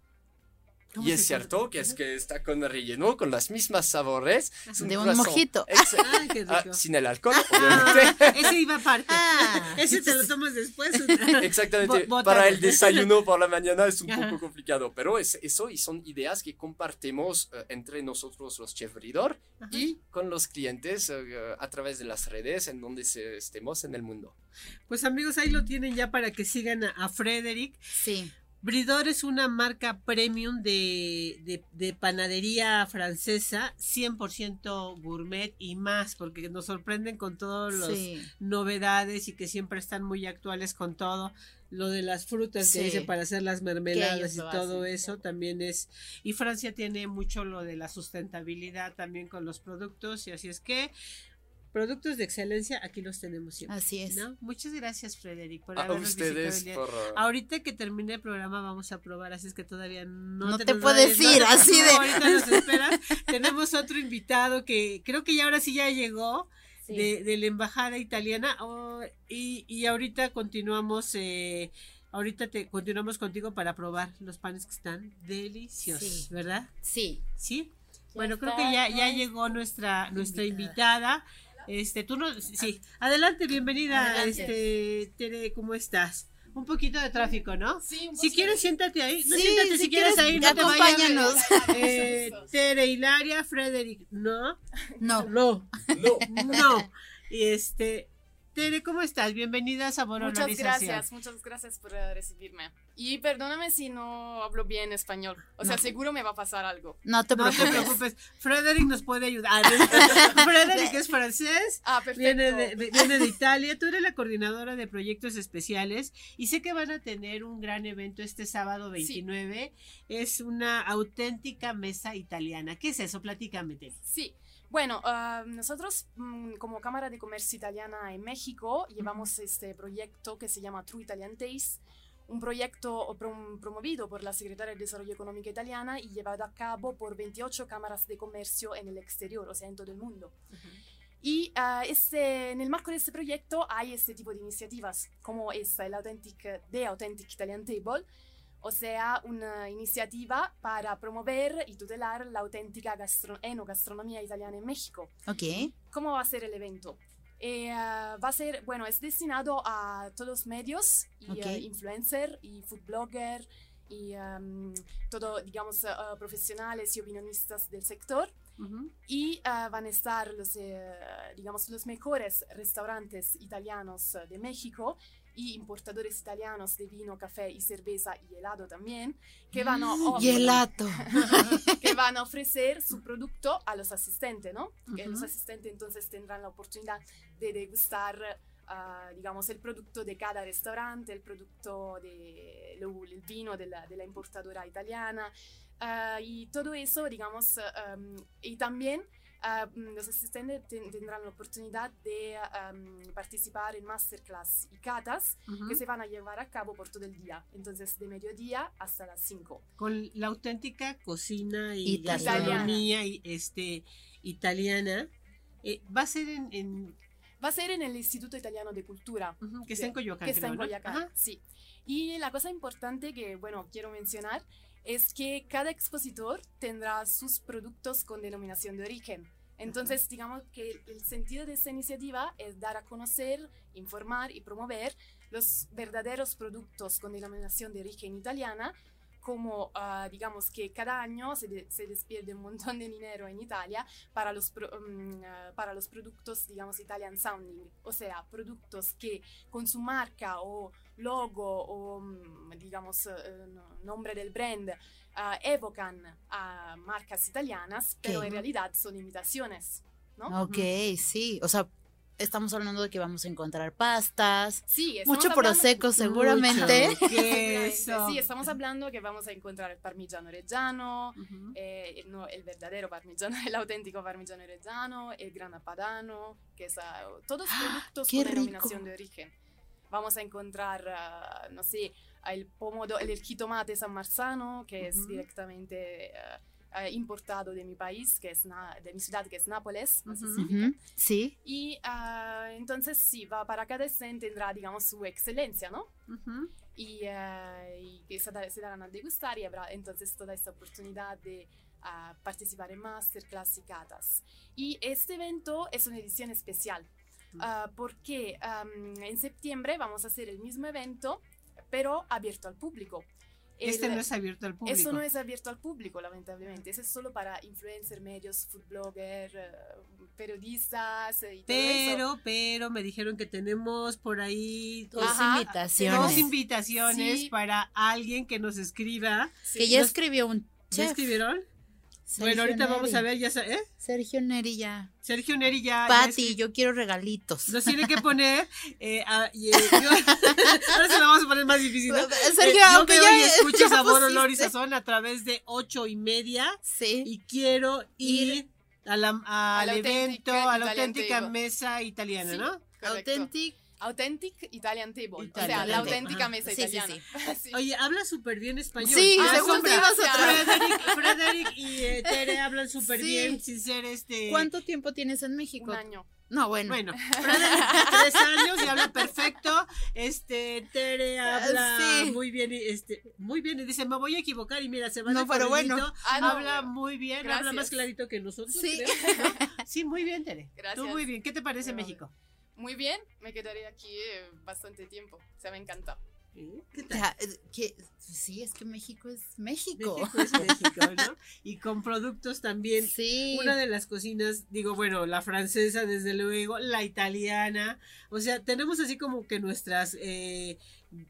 ¿Cómo Y es cierto que es que está con relleno, con las mismas sabores. Es De un mojito. Ay, qué ah, rico. sin el alcohol, Ah, obviamente. ese iba aparte. Ah. ese te lo tomas después. Exactamente. Bo- Para el desayuno por la mañana es un Ajá. poco complicado, pero es eso y son ideas que compartimos eh, entre nosotros los chef bridor y con los clientes eh, a través de las redes en donde se- estemos en el mundo. Pues amigos, ahí lo tienen ya para que sigan a, a Frederick. Sí, Bridor es una marca premium de, de, de panadería francesa, 100% gourmet y más, porque nos sorprenden con todas las sí. novedades y que siempre están muy actuales con todo. Lo de las frutas que Sí. dicen para hacer las mermeladas y todo hacen. eso también es. Y Francia tiene mucho lo de la sustentabilidad también con los productos y así es que productos de excelencia aquí los tenemos siempre. Así es. ¿no? Muchas gracias, Frederick, por A habernos visitado ustedes el día- por... eh, Ahorita que termine el programa vamos a probar, así es que todavía no, No te, puedes ir, no, así no, de- Ahorita nos esperas. Tenemos otro invitado que creo que ya ahora sí ya llegó de, de la embajada italiana oh, y, y ahorita continuamos. Eh, Ahorita te continuamos contigo para probar los panes que están deliciosos, Sí. ¿verdad? Sí. Sí. Bueno, creo que ya, ya llegó nuestra nuestra invitada. invitada. Este, tú no, sí, adelante, bienvenida, Adelante. este, Tere, ¿cómo estás? Un poquito de tráfico, ¿no? Sí, Si quieres, siéntate ahí. No, Sí, siéntate si, si quieres, quieres, ahí, no te vayas. acompáñanos. Eh, Tere, Hilaria, Frederick, no, No. no, No. no. Y este, Tere, ¿cómo estás? Bienvenida a Sabor Muchas gracias, muchas gracias por recibirme. Y perdóname si no hablo bien español. O sea, seguro me va a pasar algo. No te No te preocupes. preocupes, Frederick nos puede ayudar. Frederick es francés, Ah, perfecto. viene de, de- viene de Italia, tú eres la coordinadora de proyectos especiales y sé que van a tener un gran evento este sábado 29. Es una auténtica mesa italiana. ¿Qué es eso? Platícame, Tere. Sí. Bueno, ah, nosotros mm, como Cámara de Comercio Italiana en México llevamos este proyecto que se llama True Italian Taste, un proyecto prom- promovido por la Secretaría de Desarrollo Económico Italiana y llevado a cabo por 28 cámaras de comercio en el exterior, o sea, en todo el mundo. Y ah, este, en el marco de este proyecto hay este tipo de iniciativas, como es el Authentic, The Authentic Italian Table, o sea, una iniciativa para promover y tutelar la auténtica gastro- enogastronomía italiana en México. Ok. ¿Cómo va a ser el evento? Eh, ah, va a ser, bueno, es destinado a todos los medios, y Ok. ah, influencer y food blogger y am, todo, digamos, ah, profesionales y opinionistas del sector. Ujú. Y van a estar los, eh, digamos, los mejores restaurantes italianos de México y importadores italianos de vino, café y cerveza y helado también, que van a, lato. que van a ofrecer su producto a los asistentes, ¿no? Que los asistentes entonces tendrán la oportunidad de degustar, ah, digamos, el producto de cada restaurante, el producto de lo- el vino de la, de la importadora italiana ah, y todo eso, digamos, ah, um, y también ah, mm, los asistentes ten- tendrán la oportunidad de um, participar en masterclass y catas Ujú. que se van a llevar a cabo por todo el día, entonces de mediodía hasta las 5. Con la auténtica cocina y Italiana. gastronomía y, este, italiana. Eh, va a ser en, en- Va a ser en el Instituto Italiano de Cultura, ujú, que está en Coyoacán. que está en ¿no? Coyacán. Ajá. Sí. Y la cosa importante que, bueno, quiero mencionar es que cada expositor tendrá sus productos con denominación de origen. Entonces, digamos que el sentido de esta iniciativa es dar a conocer, informar y promover los verdaderos productos con denominación de origen italiana, como ah, digamos que cada año se, de- se despierde un montón de dinero en Italia para los, pro- mm, ah, para los productos, digamos, Italian sounding, o sea, productos que con su marca o logo o, mm, digamos, no- nombre del brand ah, evocan a marcas italianas, pero Ok. en realidad son imitaciones, ¿no? Ok, sí. O sea, estamos hablando de que vamos a encontrar pastas, Sí, mucho prosecco seguramente. Mucho queso. Sí, estamos hablando que vamos a encontrar el parmigiano reggiano, Ujú. eh, el, no, el verdadero parmigiano, el auténtico parmigiano reggiano, el grana padano, que es ah, todos productos qué con rico. denominación de origen. Vamos a encontrar, ah, no sé, el pomodoro, el jitomate san marzano, que es Ujú. directamente ah, ah, importado de mi país, que es na- de mi ciudad, que es Nápoles, si Ujú, Sí. Y ah, entonces sí, va para cada stand tendrá, digamos, su excelencia, ¿no? Y, eh, y que se, da- se darán a degustar y habrá entonces toda esta oportunidad de ah, participar en masterclass y catas. Y este evento es una edición especial ah, porque am, en septiembre vamos a hacer el mismo evento pero abierto al público. Este El- no es abierto al público. eso no es abierto al público, lamentablemente. Eso es solo para influencers, medios, food blogger, eh, periodistas eh, y todo eso. Pero, pero me dijeron que tenemos por ahí Dos Ajá, invitaciones. dos invitaciones Sí. para alguien que nos escriba. Sí. Que ya escribió un ¿Ya chef. escribieron? Sergio bueno, ahorita vamos a ver, ya ¿eh? Sergio Neri ya. Sergio Neri ya. ya Pati, yo quiero regalitos. Nos tiene que poner. eh, a- y, eh, yo- ahora se lo vamos a poner más difícil. ¿no? Sergio, Eh, yo aunque veo ya- y escucho ya sabor, olor y sazón a través de ocho y media. Sí. Y quiero ir a la- al Al evento, a la auténtica mesa italiana, Sí. ¿no? Correcto. Authentic. Authentic Italian Table. o sea, la auténtica Ajá. mesa Sí, sí, italiana. Sí. Oye, habla súper bien español. Sí, Me según asombra. te ibas otra vez. Frederick, Frederick y eh, Tere hablan súper Sí. bien sin ser este. ¿Cuánto tiempo tienes en México? Un año. No, bueno. Bueno, Frederick tres años y habla perfecto. Este, Tere habla Sí. muy bien y este, muy bien y dice, me voy a equivocar y mira, se va No, de pero bueno. Ah, no, habla bueno. muy bien, habla Gracias. más clarito que nosotros. Sí. creo, ¿no? Sí, muy bien, Tere. Tú Gracias. muy bien. ¿Qué te parece Pero- México? Muy bien, me quedaré aquí eh, bastante tiempo. Se me encanta. ¿Eh? ¿Qué O tal? sea, eh, que, sí, es que México es México. México es México, ¿no? Y con productos también. Sí. Una de las cocinas, digo, bueno, la francesa, desde luego, la italiana. O sea, tenemos así como que nuestras eh,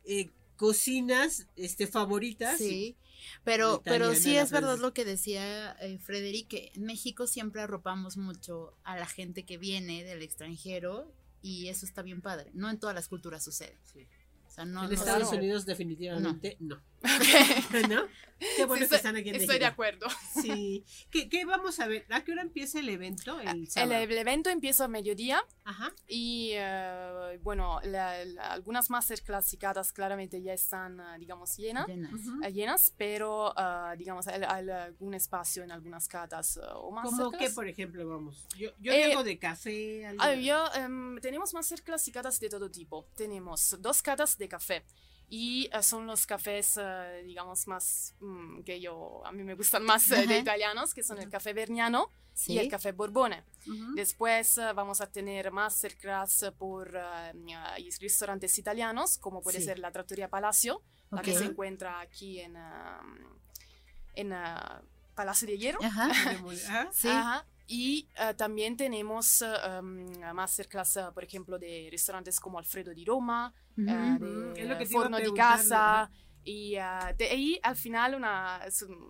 eh, cocinas este, favoritas. Sí, pero, pero sí es verdad lo que decía eh, Frederick, que en México siempre arropamos mucho a la gente que viene del extranjero y eso está bien padre. No en todas las culturas sucede. Sí. O sea, no, en no Estados. Unidos definitivamente no. Ok. ¿No? Qué bueno Sí, que estoy- están aquí en Estoy de acuerdo. Sí. ¿Qué, qué vamos a ver? ¿A qué hora empieza el evento? El El, sábado. el evento empieza a mediodía Ajá. y eh, bueno, la- la- algunas masterclass y catas claramente ya están, ah, digamos, llenas. Llenas. Ujú. eh, llenas, pero ah, digamos hay, hay algún espacio en algunas catas ah, o ¿Cómo masterclass. que, por ejemplo, vamos? Yo, yo Eh, llego de café. algo Ah, de- yo, em, tenemos masterclass y catas de todo tipo. Tenemos dos catas de café y eh, son los cafés, eh, digamos, más mm, que yo, a mí me gustan más eh, de italianos, que son el café Vergnano Sí. y el café Borbone. Después eh, vamos a tener masterclass por restaurantes italianos, como puede Sí. ser la Trattoria Palacio, la que se encuentra aquí en, um, en uh, Palacio de Hierro. Ajá. Sí. Ajá. Y eh, también tenemos um, masterclass, eh, por ejemplo, de restaurantes como Alfredo di Roma, Ujú. Ujú, de lo que a Forno di Casa. Y eh, de ahí, al final, una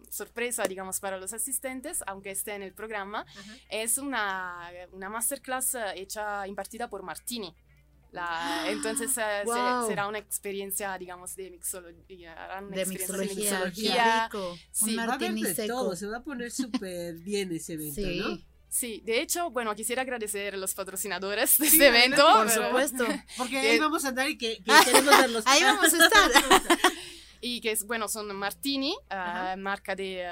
sorpresa, digamos, para los asistentes, aunque esté en el programa, Ajá. es una, una masterclass hecha, impartida por Martini. La, entonces eh, se- será una experiencia, digamos, de mixología. una De mixología. rico. Sí, Un Va a haber martini de seco. todo, se va a poner súper bien ese evento, Sí. ¿no? Sí, de hecho, bueno, quisiera agradecer a los patrocinadores de Sí, este evento. Por pero- supuesto. Porque Que- ahí vamos a andar y que, que queremos verlos. Ahí vamos a estar. Y que, es, bueno, son Martini, ah, marca de,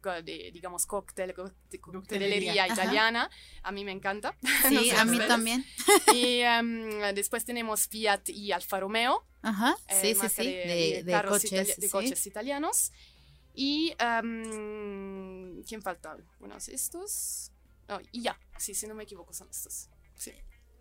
co- de, digamos, cóctel, Coctelería. coctelería Ajá. italiana. A mí me encanta. No Sí, sé a mí ustedes. también. Y em, después tenemos Fiat y Alfa Romeo. Ajá. eh, Sí, sí, sí. De, De, de coches. itali- de sí. coches italianos. Y em, ¿quién falta? Bueno, estos. No, y ya, sí, si no me equivoco, son estos. Sí.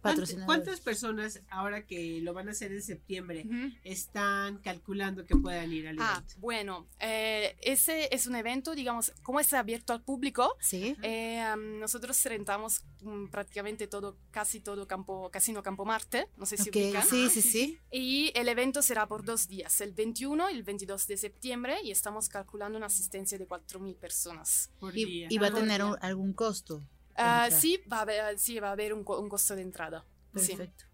¿Cuánt- Patrocinadores. ¿Cuántas personas, ahora que lo van a hacer en septiembre, Ujú. están calculando que puedan ir al Ah, evento? bueno, eh, ese es un evento, digamos, como es abierto al público, Sí. eh, am, nosotros rentamos mm, prácticamente todo, casi todo campo, Casino Campo Marte, no sé si Ok, ubican. sí, sí, sí. Y el evento será por dos días, el 21 y el 22 de septiembre, y estamos calculando una asistencia de 4.000 personas. Por Y, día. y va a tener un- algún costo. Ah, Entrar. sí, va a haber, sí, va a haber un, un costo de entrada. Sí. Perfecto.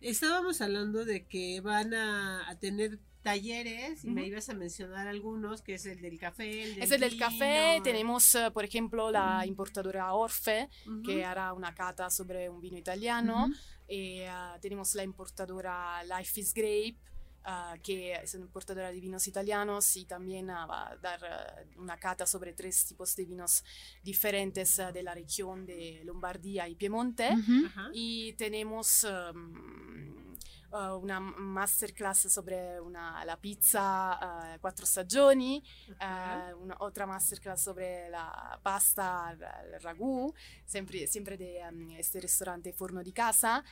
Estábamos hablando de que van a, a tener talleres y me Ujú. ibas a mencionar algunos, que es el del café, el del Es el del vino, café, tenemos, eh, por ejemplo, la importadora Orfe, Ujú. que hará una cata sobre un vino italiano. Ujú. Eh, ah, tenemos la importadora Life is Grape, ah, que es una importadora de vinos italianos y también ah, va a dar ah, una cata sobre tres tipos de vinos diferentes de la región de Lombardía y Piemonte. Ajá. Y tenemos um, una masterclass sobre una, la pizza quattro stagioni, eh, una, otra masterclass sobre la pasta al ragù, siempre, siempre de um, este restaurante Forno di Casa.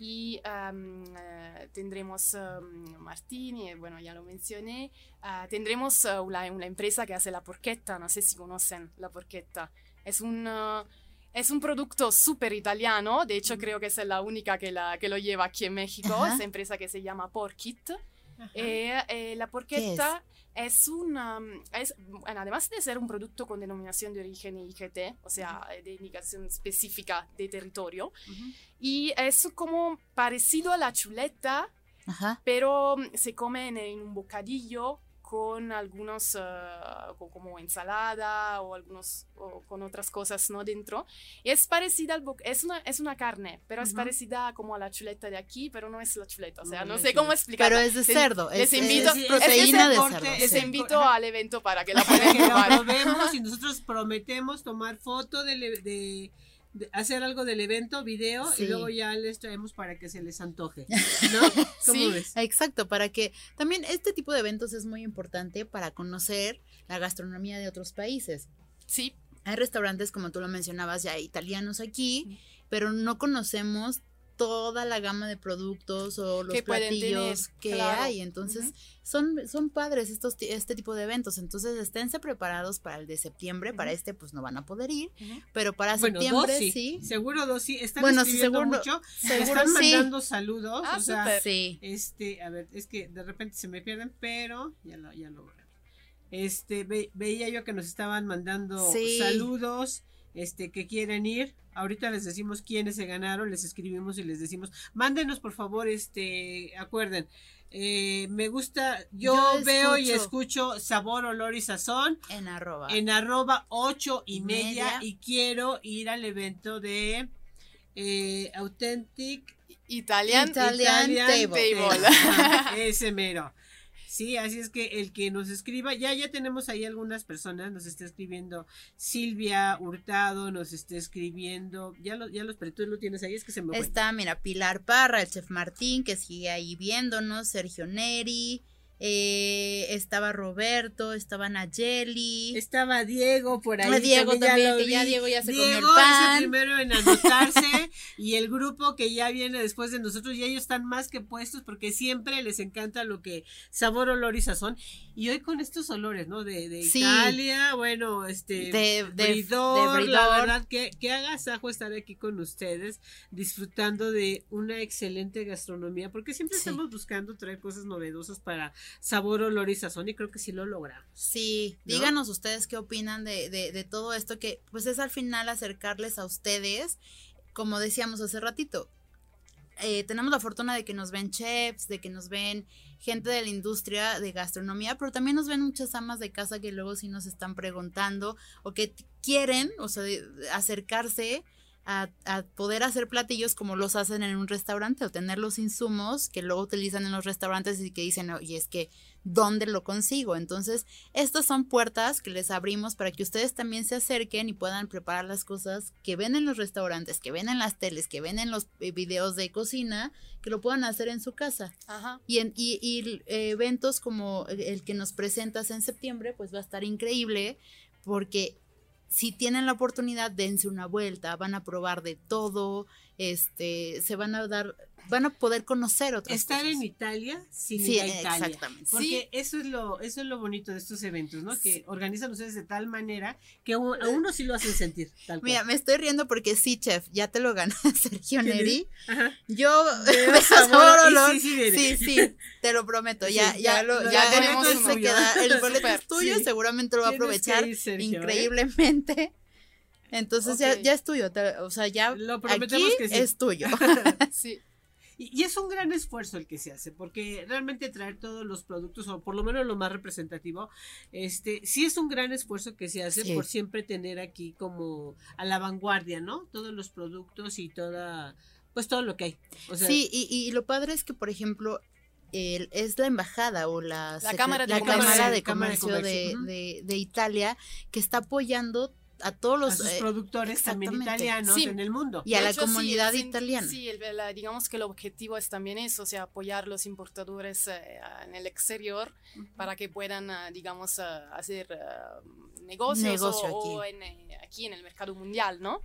Y um, eh, tendremos um, Martini, bueno, ya lo mencioné. Ah, tendremos uh, una, una empresa que hace la porchetta, no sé si conocen la porchetta. Es un, uh, es un producto súper italiano, de hecho creo que es la única que, la, que lo lleva aquí en México, Ajá. esa empresa que se llama Porkit. Eh, eh, la porchetta es una, es, bueno, además de ser un producto con denominación de origen IGT, o sea, eh, de indicación específica de territorio, Ujú. y es como parecido a la chuleta, Ajá. pero mm, se come en, en un bocadillo con algunos, co- como ensalada o algunos, o con otras cosas, ¿no? Dentro. Y es parecida al es una, es una carne, pero es Ujú. parecida como a la chuleta de aquí, pero no es la chuleta, o sea, No, no, sé es cómo explicarlo. Pero es de cerdo. les es, invito- es es- proteína es de cerdo. es Les sí. invito al evento para que la puedan probar. y nosotros prometemos tomar foto de, de hacer algo del evento, video, Sí. y luego ya les traemos para que se les antoje. ¿No? ¿Cómo Sí. ves? Exacto, para que también este tipo de eventos es muy importante para conocer la gastronomía de otros países. Sí, Hay restaurantes, como tú lo mencionabas, ya italianos aquí, pero no conocemos toda la gama de productos o los Que platillos tener, que claro. hay. Entonces, son, son padres estos, ti- este tipo de eventos. Entonces, esténse preparados para el de septiembre. Para este, pues no van a poder ir. Pero para Bueno, septiembre, dos sí. sí. Seguro dos sí. Están Bueno, escribiendo seguro- mucho. seguro están sí. mandando saludos. Ah, o sea, súper. Sí. Este, a ver, es que de repente se me pierden, pero ya lo, ya lo. Este, ve- veía yo que nos estaban mandando Sí. saludos, este, que quieren ir. Ahorita les decimos quiénes se ganaron, les escribimos y les decimos, mándenos por favor, este, acuerden, eh, me gusta, yo, Yo veo y escucho. sabor, olor y sazón En arroba. en arroba ocho y Y media, media. y quiero ir al evento de eh, Authentic Italian, Italian Table. Table. Ajá, Ese mero. Sí, así es que el que nos escriba, ya ya tenemos ahí algunas personas, nos está escribiendo Silvia Hurtado, nos está escribiendo, ya lo, ya los, pero tú lo tienes ahí, es que se me. Está, mira, Pilar Parra, el chef Martín, que sigue ahí viéndonos, Sergio Neri, eh, estaba Roberto, estaba Nayeli. Estaba Diego por ahí. Ah, Diego también, que ya. Diego ya se comió el Diego pan. es el primero en anotarse y el grupo que ya viene después de nosotros y ellos están más que puestos porque siempre les encanta lo que sabor, olor y sazón. Y hoy con estos olores, ¿no? De, de Sí. Italia, bueno, este... de, de, Bridor, de la Bridor. verdad que, que agasajo estar aquí con ustedes disfrutando de una excelente gastronomía porque siempre Sí. estamos buscando traer cosas novedosas para sabor, olor y sazón y creo que sí lo logramos. Sí, ¿No? díganos ustedes qué opinan de, de, de todo esto que pues es al final acercarles a ustedes, como decíamos hace ratito. eh, tenemos la fortuna de que nos ven chefs, de que nos ven gente de la industria de gastronomía, pero también nos ven muchas amas de casa que luego sí nos están preguntando o que quieren, o sea, acercarse a, a poder hacer platillos como los hacen en un restaurante o tener los insumos que luego utilizan en los restaurantes y que dicen, oye, es que, ¿dónde lo consigo? Entonces, estas son puertas que les abrimos para que ustedes también se acerquen y puedan preparar las cosas que ven en los restaurantes, que ven en las teles, que ven en los eh, videos de cocina, que lo puedan hacer en su casa. Ajá. Y, en, y, y, eh, eventos como el que nos presentas en septiembre, pues va a estar increíble porque si tienen la oportunidad, dense una vuelta, van a probar de todo, este, se van a dar, van a poder conocer otras Estar cosas. en Italia sin Sí, ir a Italia. exactamente. Porque eso es lo, eso es lo bonito de estos eventos, ¿no? Que organizan ustedes de tal manera que a un- a uno sí lo hacen sentir. Tal cual. Mira, me estoy riendo porque sí, chef, ya te lo gana Sergio ¿Qué Neri. Yo, de sabor y olor, sí, sí, sí, te lo prometo. Ya, ya ya, lo- ya ya tenemos se queda, el boleto es tuyo, seguramente lo va a aprovechar ir, ¿eh? increíblemente. Entonces ya, ya es tuyo, te- o sea, ya Lo prometemos aquí que sí. es tuyo. Sí. Y, y es un gran esfuerzo el que se hace, porque realmente traer todos los productos, o por lo menos lo más representativo, este, sí es un gran esfuerzo que se hace Sí. por siempre tener aquí como a la vanguardia, ¿no? Todos los productos y toda, pues todo lo que hay. O sea, sí, y, y lo padre es que, por ejemplo, el- es la embajada o la, La Cámara de la Comercio. Cámara de Cámara de Comercio, de- de Italia que está apoyando a todos a los sus eh, productores también italianos Sí. en el mundo. y a De la hecho, comunidad italiana. Sí, el- la- digamos que el objetivo es también eso, o sea, apoyar los importadores eh, en el exterior para que puedan, ah, digamos, ah, hacer ah, negocios Negocio o, en, eh, aquí en el mercado mundial, ¿no?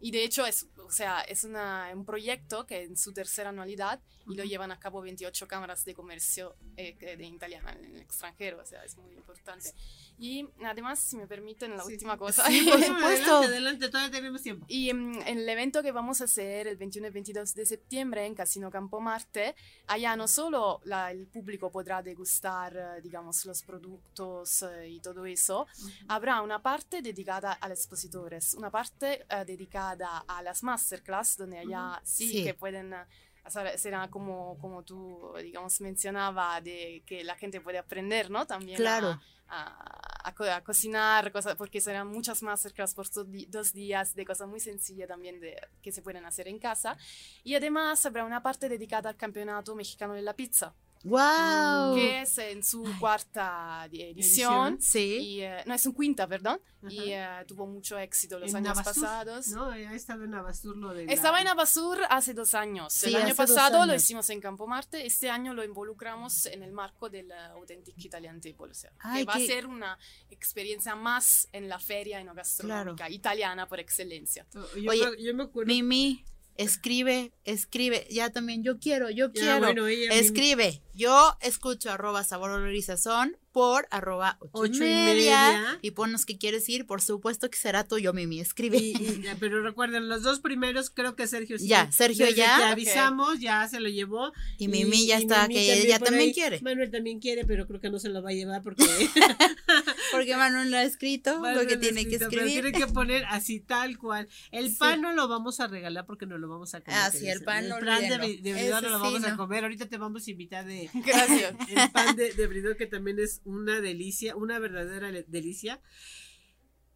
Y de hecho es, o sea, es una, un proyecto que en su tercera anualidad y lo llevan a cabo 28 cámaras de comercio eh, de italiana en el extranjero, o sea, es muy importante. Y además, si me permiten, la Sí, última sí. cosa. Sí, por supuesto. Adelante, adelante, todavía tenemos tiempo. Y mm, en el evento que vamos a hacer el 21 y 22 de septiembre en Casino Campo Marte, allá no solo la- el público podrá degustar, eh, digamos, los productos eh, y todo eso, habrá una parte dedicada a los expositores, una parte eh, dedicada a las masterclass, donde allá sí, Sí. que pueden... eh, hacer- Será como, como tú, digamos, mencionaba, de que la gente puede aprender, ¿no? También a- Claro. a, a co- a cocinar, cosas, porque serán muchas masterclass por dos días de cosas muy sencillas también de, que se pueden hacer en casa. Y además habrá una parte dedicada al Campeonato Mexicano de la Pizza, ¡Wow! que es en su Ay. cuarta di- Edición. edición. Sí. Y, eh, no, es un quinta, perdón. Y Ajá. eh, tuvo mucho éxito los En años Navasur, pasados. No, ha estado en Navasur lo de la- Estaba en Abasur hace dos años. Sí, el año pasado lo hicimos en Campo Marte. Este año lo involucramos en el marco del Authentic Italian Table. O sea, Ay, que va a ser una experiencia más en la feria enogastronomía italiana por excelencia. Yo, Oye, me, yo me acuerdo Mimi, escribe, escribe. Ya también, yo quiero, yo Ya, quiero. bueno, ella misma- escribe. Yo escucho arroba sabor olor y sazón por arroba ocho, Ocho y y media. media. Y ponnos que quieres ir. Por supuesto que será tuyo, Mimi. Escribe. Y- y ya, pero recuerden, los dos primeros creo que Sergio sí. Ya, Sergio Desde ya. Ok. avisamos, ya se lo llevó. Y Mimi ya está, Mimi que ella también ahí. quiere. Manuel también quiere, pero creo que no se lo va a llevar porque Porque Manuel lo ha escrito, Manuel lo que tiene que escrito, pero escribir. Tiene que poner así tal cual. El Sí. pan no lo vamos a regalar porque no lo vamos a comer. Ah, sí, el pan no El pan de, de no lo sí, vamos a comer. Ahorita te vamos a invitar de Gracias. el pan de, de que también es una delicia, una verdadera delicia.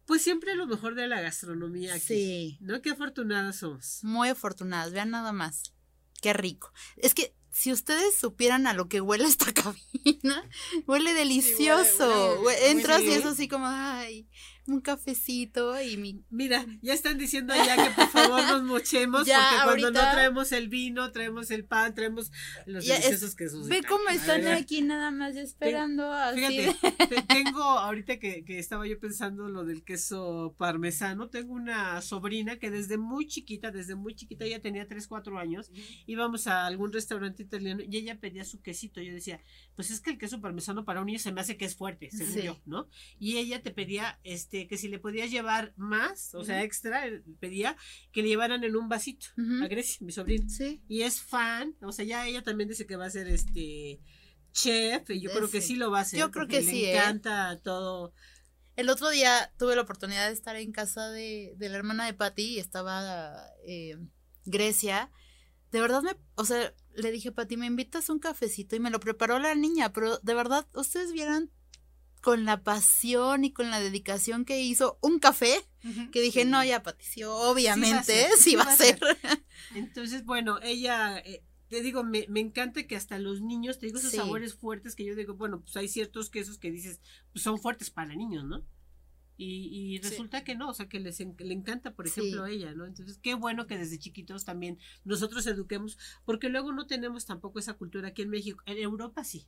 Pues siempre lo mejor de la gastronomía aquí. Sí. ¿No? Qué afortunadas somos. Muy afortunadas, vean nada más. Qué rico. Es que si ustedes supieran a lo que huele esta cabina, huele delicioso. huele- huele muy Entras y es así como, ay, un cafecito y mi... Mira, ya están diciendo ya que por favor nos mochemos Ya, porque cuando no traemos el vino, traemos el pan, traemos los Ya es- deliciosos quesos. de Ve cómo están ¿verdad? aquí nada más esperando así. Fíjate, te- tengo ahorita que, que estaba yo pensando lo del queso parmesano, tengo una sobrina que desde muy chiquita, desde muy chiquita, ella tenía 3, 4 años, íbamos a algún restaurante italiano y ella pedía su quesito. Yo decía, pues es que el queso parmesano para un niño se me hace que es fuerte, según Sí. yo, ¿no? Y ella te pedía este que si le podías llevar más, o sea, extra, pedía que le llevaran en un vasito a Grecia, mi sobrina Sí. y es fan, o sea, ya ella también dice que va a ser este chef, y yo creo que sí. lo va a hacer. Yo creo que le sí, ¿eh? encanta todo. El otro día tuve la oportunidad de estar en casa de, de la hermana de Patty y estaba eh, Grecia. De verdad me, o sea, le dije, Patty, ¿me invitas un cafecito? Y me lo preparó la niña, pero de verdad, ustedes vieran con la pasión y con la dedicación que hizo un café, que dije, no, ya, sí, obviamente, ser, sí va a ser. Entonces, bueno, ella, eh, te digo, me, me encanta que hasta los niños, te digo, esos Sí. sabores fuertes que yo digo, bueno, pues hay ciertos quesos que dices, pues son fuertes para niños, ¿no? Y, y Sí. resulta que no, o sea, que les en- le encanta, por Sí. ejemplo, a ella, ¿no? Entonces, qué bueno que desde chiquitos también nosotros eduquemos, porque luego no tenemos tampoco esa cultura aquí en México. En Europa sí.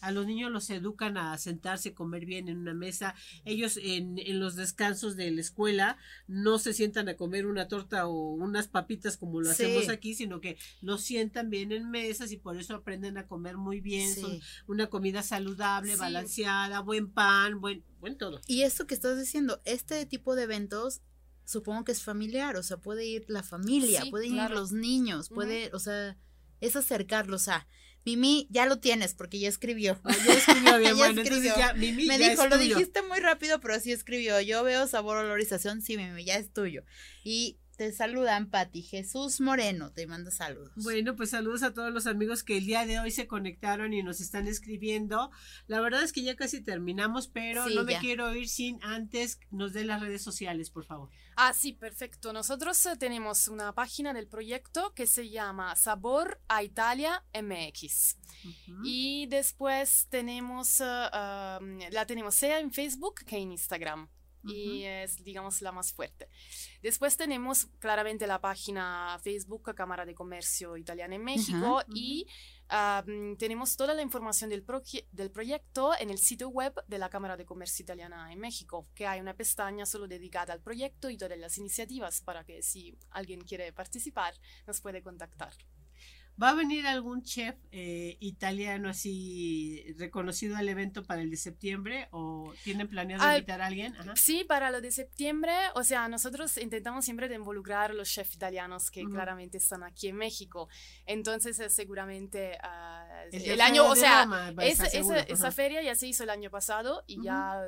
A los niños los educan a sentarse, comer bien en una mesa. Ellos en, en los descansos de la escuela no se sientan a comer una torta o unas papitas como lo Sí. hacemos aquí, sino que los sientan bien en mesas y por eso aprenden a comer muy bien. Son una comida saludable, Sí. balanceada, buen pan, buen, buen todo. Y esto que estás diciendo, este tipo de eventos supongo que es familiar, o sea, puede ir la familia, Sí, pueden claro. ir los niños, puede, o sea, es acercarlos a Mimi, ya lo tienes porque ya escribió. Ah, Ya escribió bien, Ya bueno, escribió. ya, Mimi, Me ya dijo, es lo tuyo. dijiste muy rápido, pero sí escribió. Yo veo sabor, olorización, sí, Mimi, ya es tuyo. Y te saludan, Pati. Jesús Moreno te manda saludos. Bueno, pues saludos a todos los amigos que el día de hoy se conectaron y nos están escribiendo. La verdad es que ya casi terminamos, pero Sí, no me ya. quiero ir sin antes nos den las redes sociales, por favor. Ah, sí, perfecto. Nosotros eh, tenemos una página del proyecto que se llama Sabor a Italia MX. Ujú. Y después tenemos, eh, um, la tenemos sea en Facebook que en Instagram. Y es, digamos, la más fuerte. Después tenemos claramente la página Facebook Cámara de Comercio Italiana en México y ah, mm, tenemos toda la información del, proje- del proyecto en el sitio web de la Cámara de Comercio Italiana en México, que hay una pestaña solo dedicada al proyecto y todas las iniciativas para que si alguien quiere participar nos puede contactar. ¿Va a venir algún chef eh, italiano así reconocido al evento para el de septiembre o tienen planeado Al- invitar a alguien? Ajá. Sí, para lo de septiembre, o sea, nosotros intentamos siempre de involucrar los chefs italianos que Ujú. claramente están aquí en México. Entonces, seguramente ah, El el, año, o sea, Roma esa, seguro, esa, feria ya se hizo el año pasado y Ujú. ya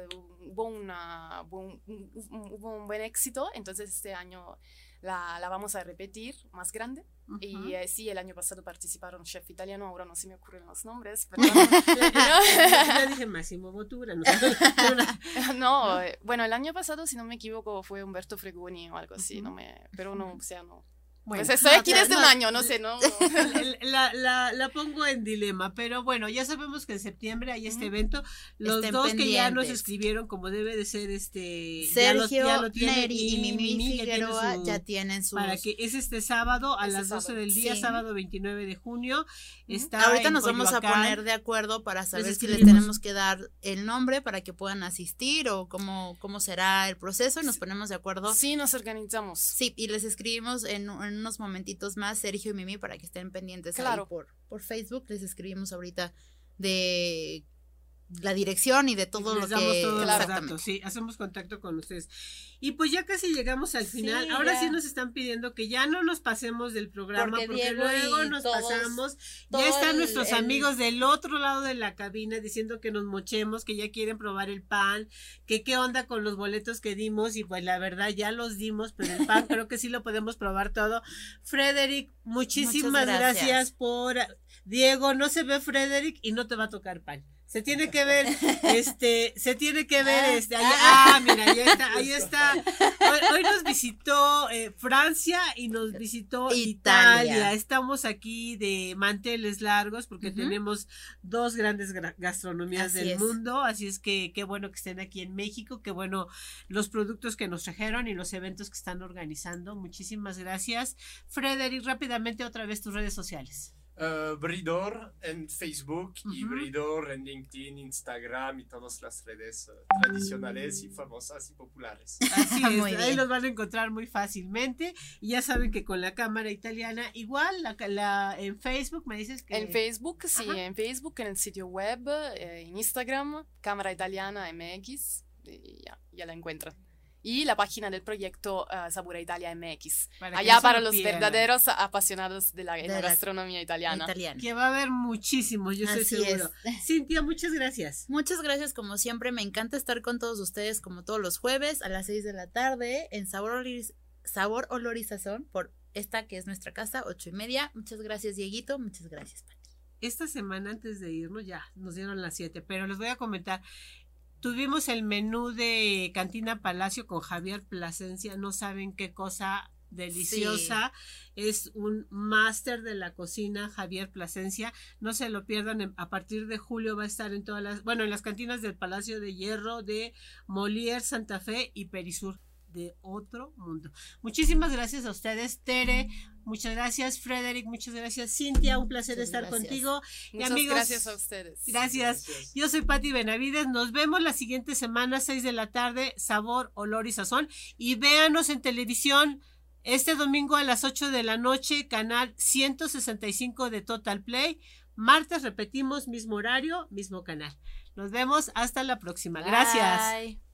hubo, una, hubo un- hubo un buen éxito, entonces este año la, la vamos a repetir más grande. Ujú. Y eh, sí, el año pasado participaron chef italiano, ahora no se me ocurren los nombres, pero ya dije Máximo Botura. No, no, eh, bueno, el año pasado, si no me equivoco, fue Humberto Fregoni o algo así, Ujú. no me, pero no, o sea, no. Bueno, pues estoy aquí no, desde no, un año, no sé, no. La, la, la pongo en dilema, pero bueno, ya sabemos que en septiembre hay este evento. Los Estén dos que ya nos pendientes. escribieron, como debe de ser, este. ya Sergio ya lo tienen, Neri y, Mimi, ya tiene Figueroa su- ya tienen sus... Para que es este sábado a Este las 12 sábado. del día, Sí. sábado 29 de junio. Está Ahorita nos vamos a poner de acuerdo para saber si les tenemos que dar el nombre para que puedan asistir o cómo, cómo será el proceso y nos ponemos de acuerdo. Sí, nos organizamos. Sí, y les escribimos en, en en unos momentitos más Sergio y Mimi para que estén pendientes ahí Claro. por, por Facebook. Les escribimos ahorita de la dirección y de todo Les lo damos que todos los datos, sí, hacemos contacto con ustedes. Y pues ya casi llegamos al Sí, final. Ahora ya. sí nos están pidiendo que ya no nos pasemos del programa Porque luego nos todos- pasamos. todo Ya están el- nuestros el- amigos del otro lado de la cabina diciendo que nos mochemos, que ya quieren probar el pan, que qué onda con los boletos que dimos y pues la verdad ya los dimos, pero el pan creo que sí lo podemos probar todo. Frederick, muchísimas gracias. gracias. por Diego, no se ve Frederick y no te va a tocar pan. Se tiene que ver, este, se tiene que ver, Ah, este, allá- ah, mira, ahí está, ahí está. Hoy, hoy nos visitó eh, Francia y nos visitó Italia. Italia. Estamos aquí de manteles largos porque tenemos dos grandes gra- gastronomías Así del es. mundo, así es que qué bueno que estén aquí en México, qué bueno los productos que nos trajeron y los eventos que están organizando. Muchísimas gracias. Frederick, rápidamente otra vez tus redes sociales. Uh, Bridor en Facebook y. Bridor en LinkedIn, Instagram y todas las redes uh, tradicionales y famosas y populares. Así es, Muy ahí bien. los van a encontrar muy fácilmente. Y ya saben que con la cámara italiana, igual la, la- en Facebook me dices que En Facebook, sí, Ajá. en Facebook, en el sitio web, eh, en Instagram, Cámara Italiana MX, y ya, ya la encuentran. Y la página del proyecto eh, Sabura Italia MX. para Allá para lo los pierdan. verdaderos apasionados de la, de la gastronomía italiana. Italiano. Que va a haber muchísimos, yo estoy seguro. es. Cintia, muchas gracias. Muchas gracias como siempre, me encanta estar con todos ustedes como todos los jueves a las 6 de la tarde en Sabor, Olor- Sabor Olor y Sazón por esta que es nuestra casa, ocho y media. Muchas gracias Dieguito, muchas gracias Pati. Esta semana antes de irnos ya nos dieron las 7, pero les voy a comentar. Tuvimos el menú de Cantina Palacio con Javier Plasencia, no saben qué cosa deliciosa. Es un máster de la cocina, Javier Plasencia. No se lo pierdan, en- a partir de julio va a estar en todas las, bueno, en las cantinas del Palacio de Hierro de Molière, Santa Fe y Perisur de otro mundo. Muchísimas gracias a ustedes, Tere. Muchas gracias, Frederick. Muchas gracias, Cintia. Un placer Muchas estar gracias. contigo. Muchas amigos, gracias a ustedes. Gracias. Yo soy Patti Benavides. Nos vemos la siguiente semana, 6 de la tarde, Sabor, Olor y Sazón. Y véanos en televisión este domingo a las 8 de la noche, canal 165 de Total Play. Martes repetimos, mismo horario, mismo canal. Nos vemos hasta la próxima. Gracias. Bye.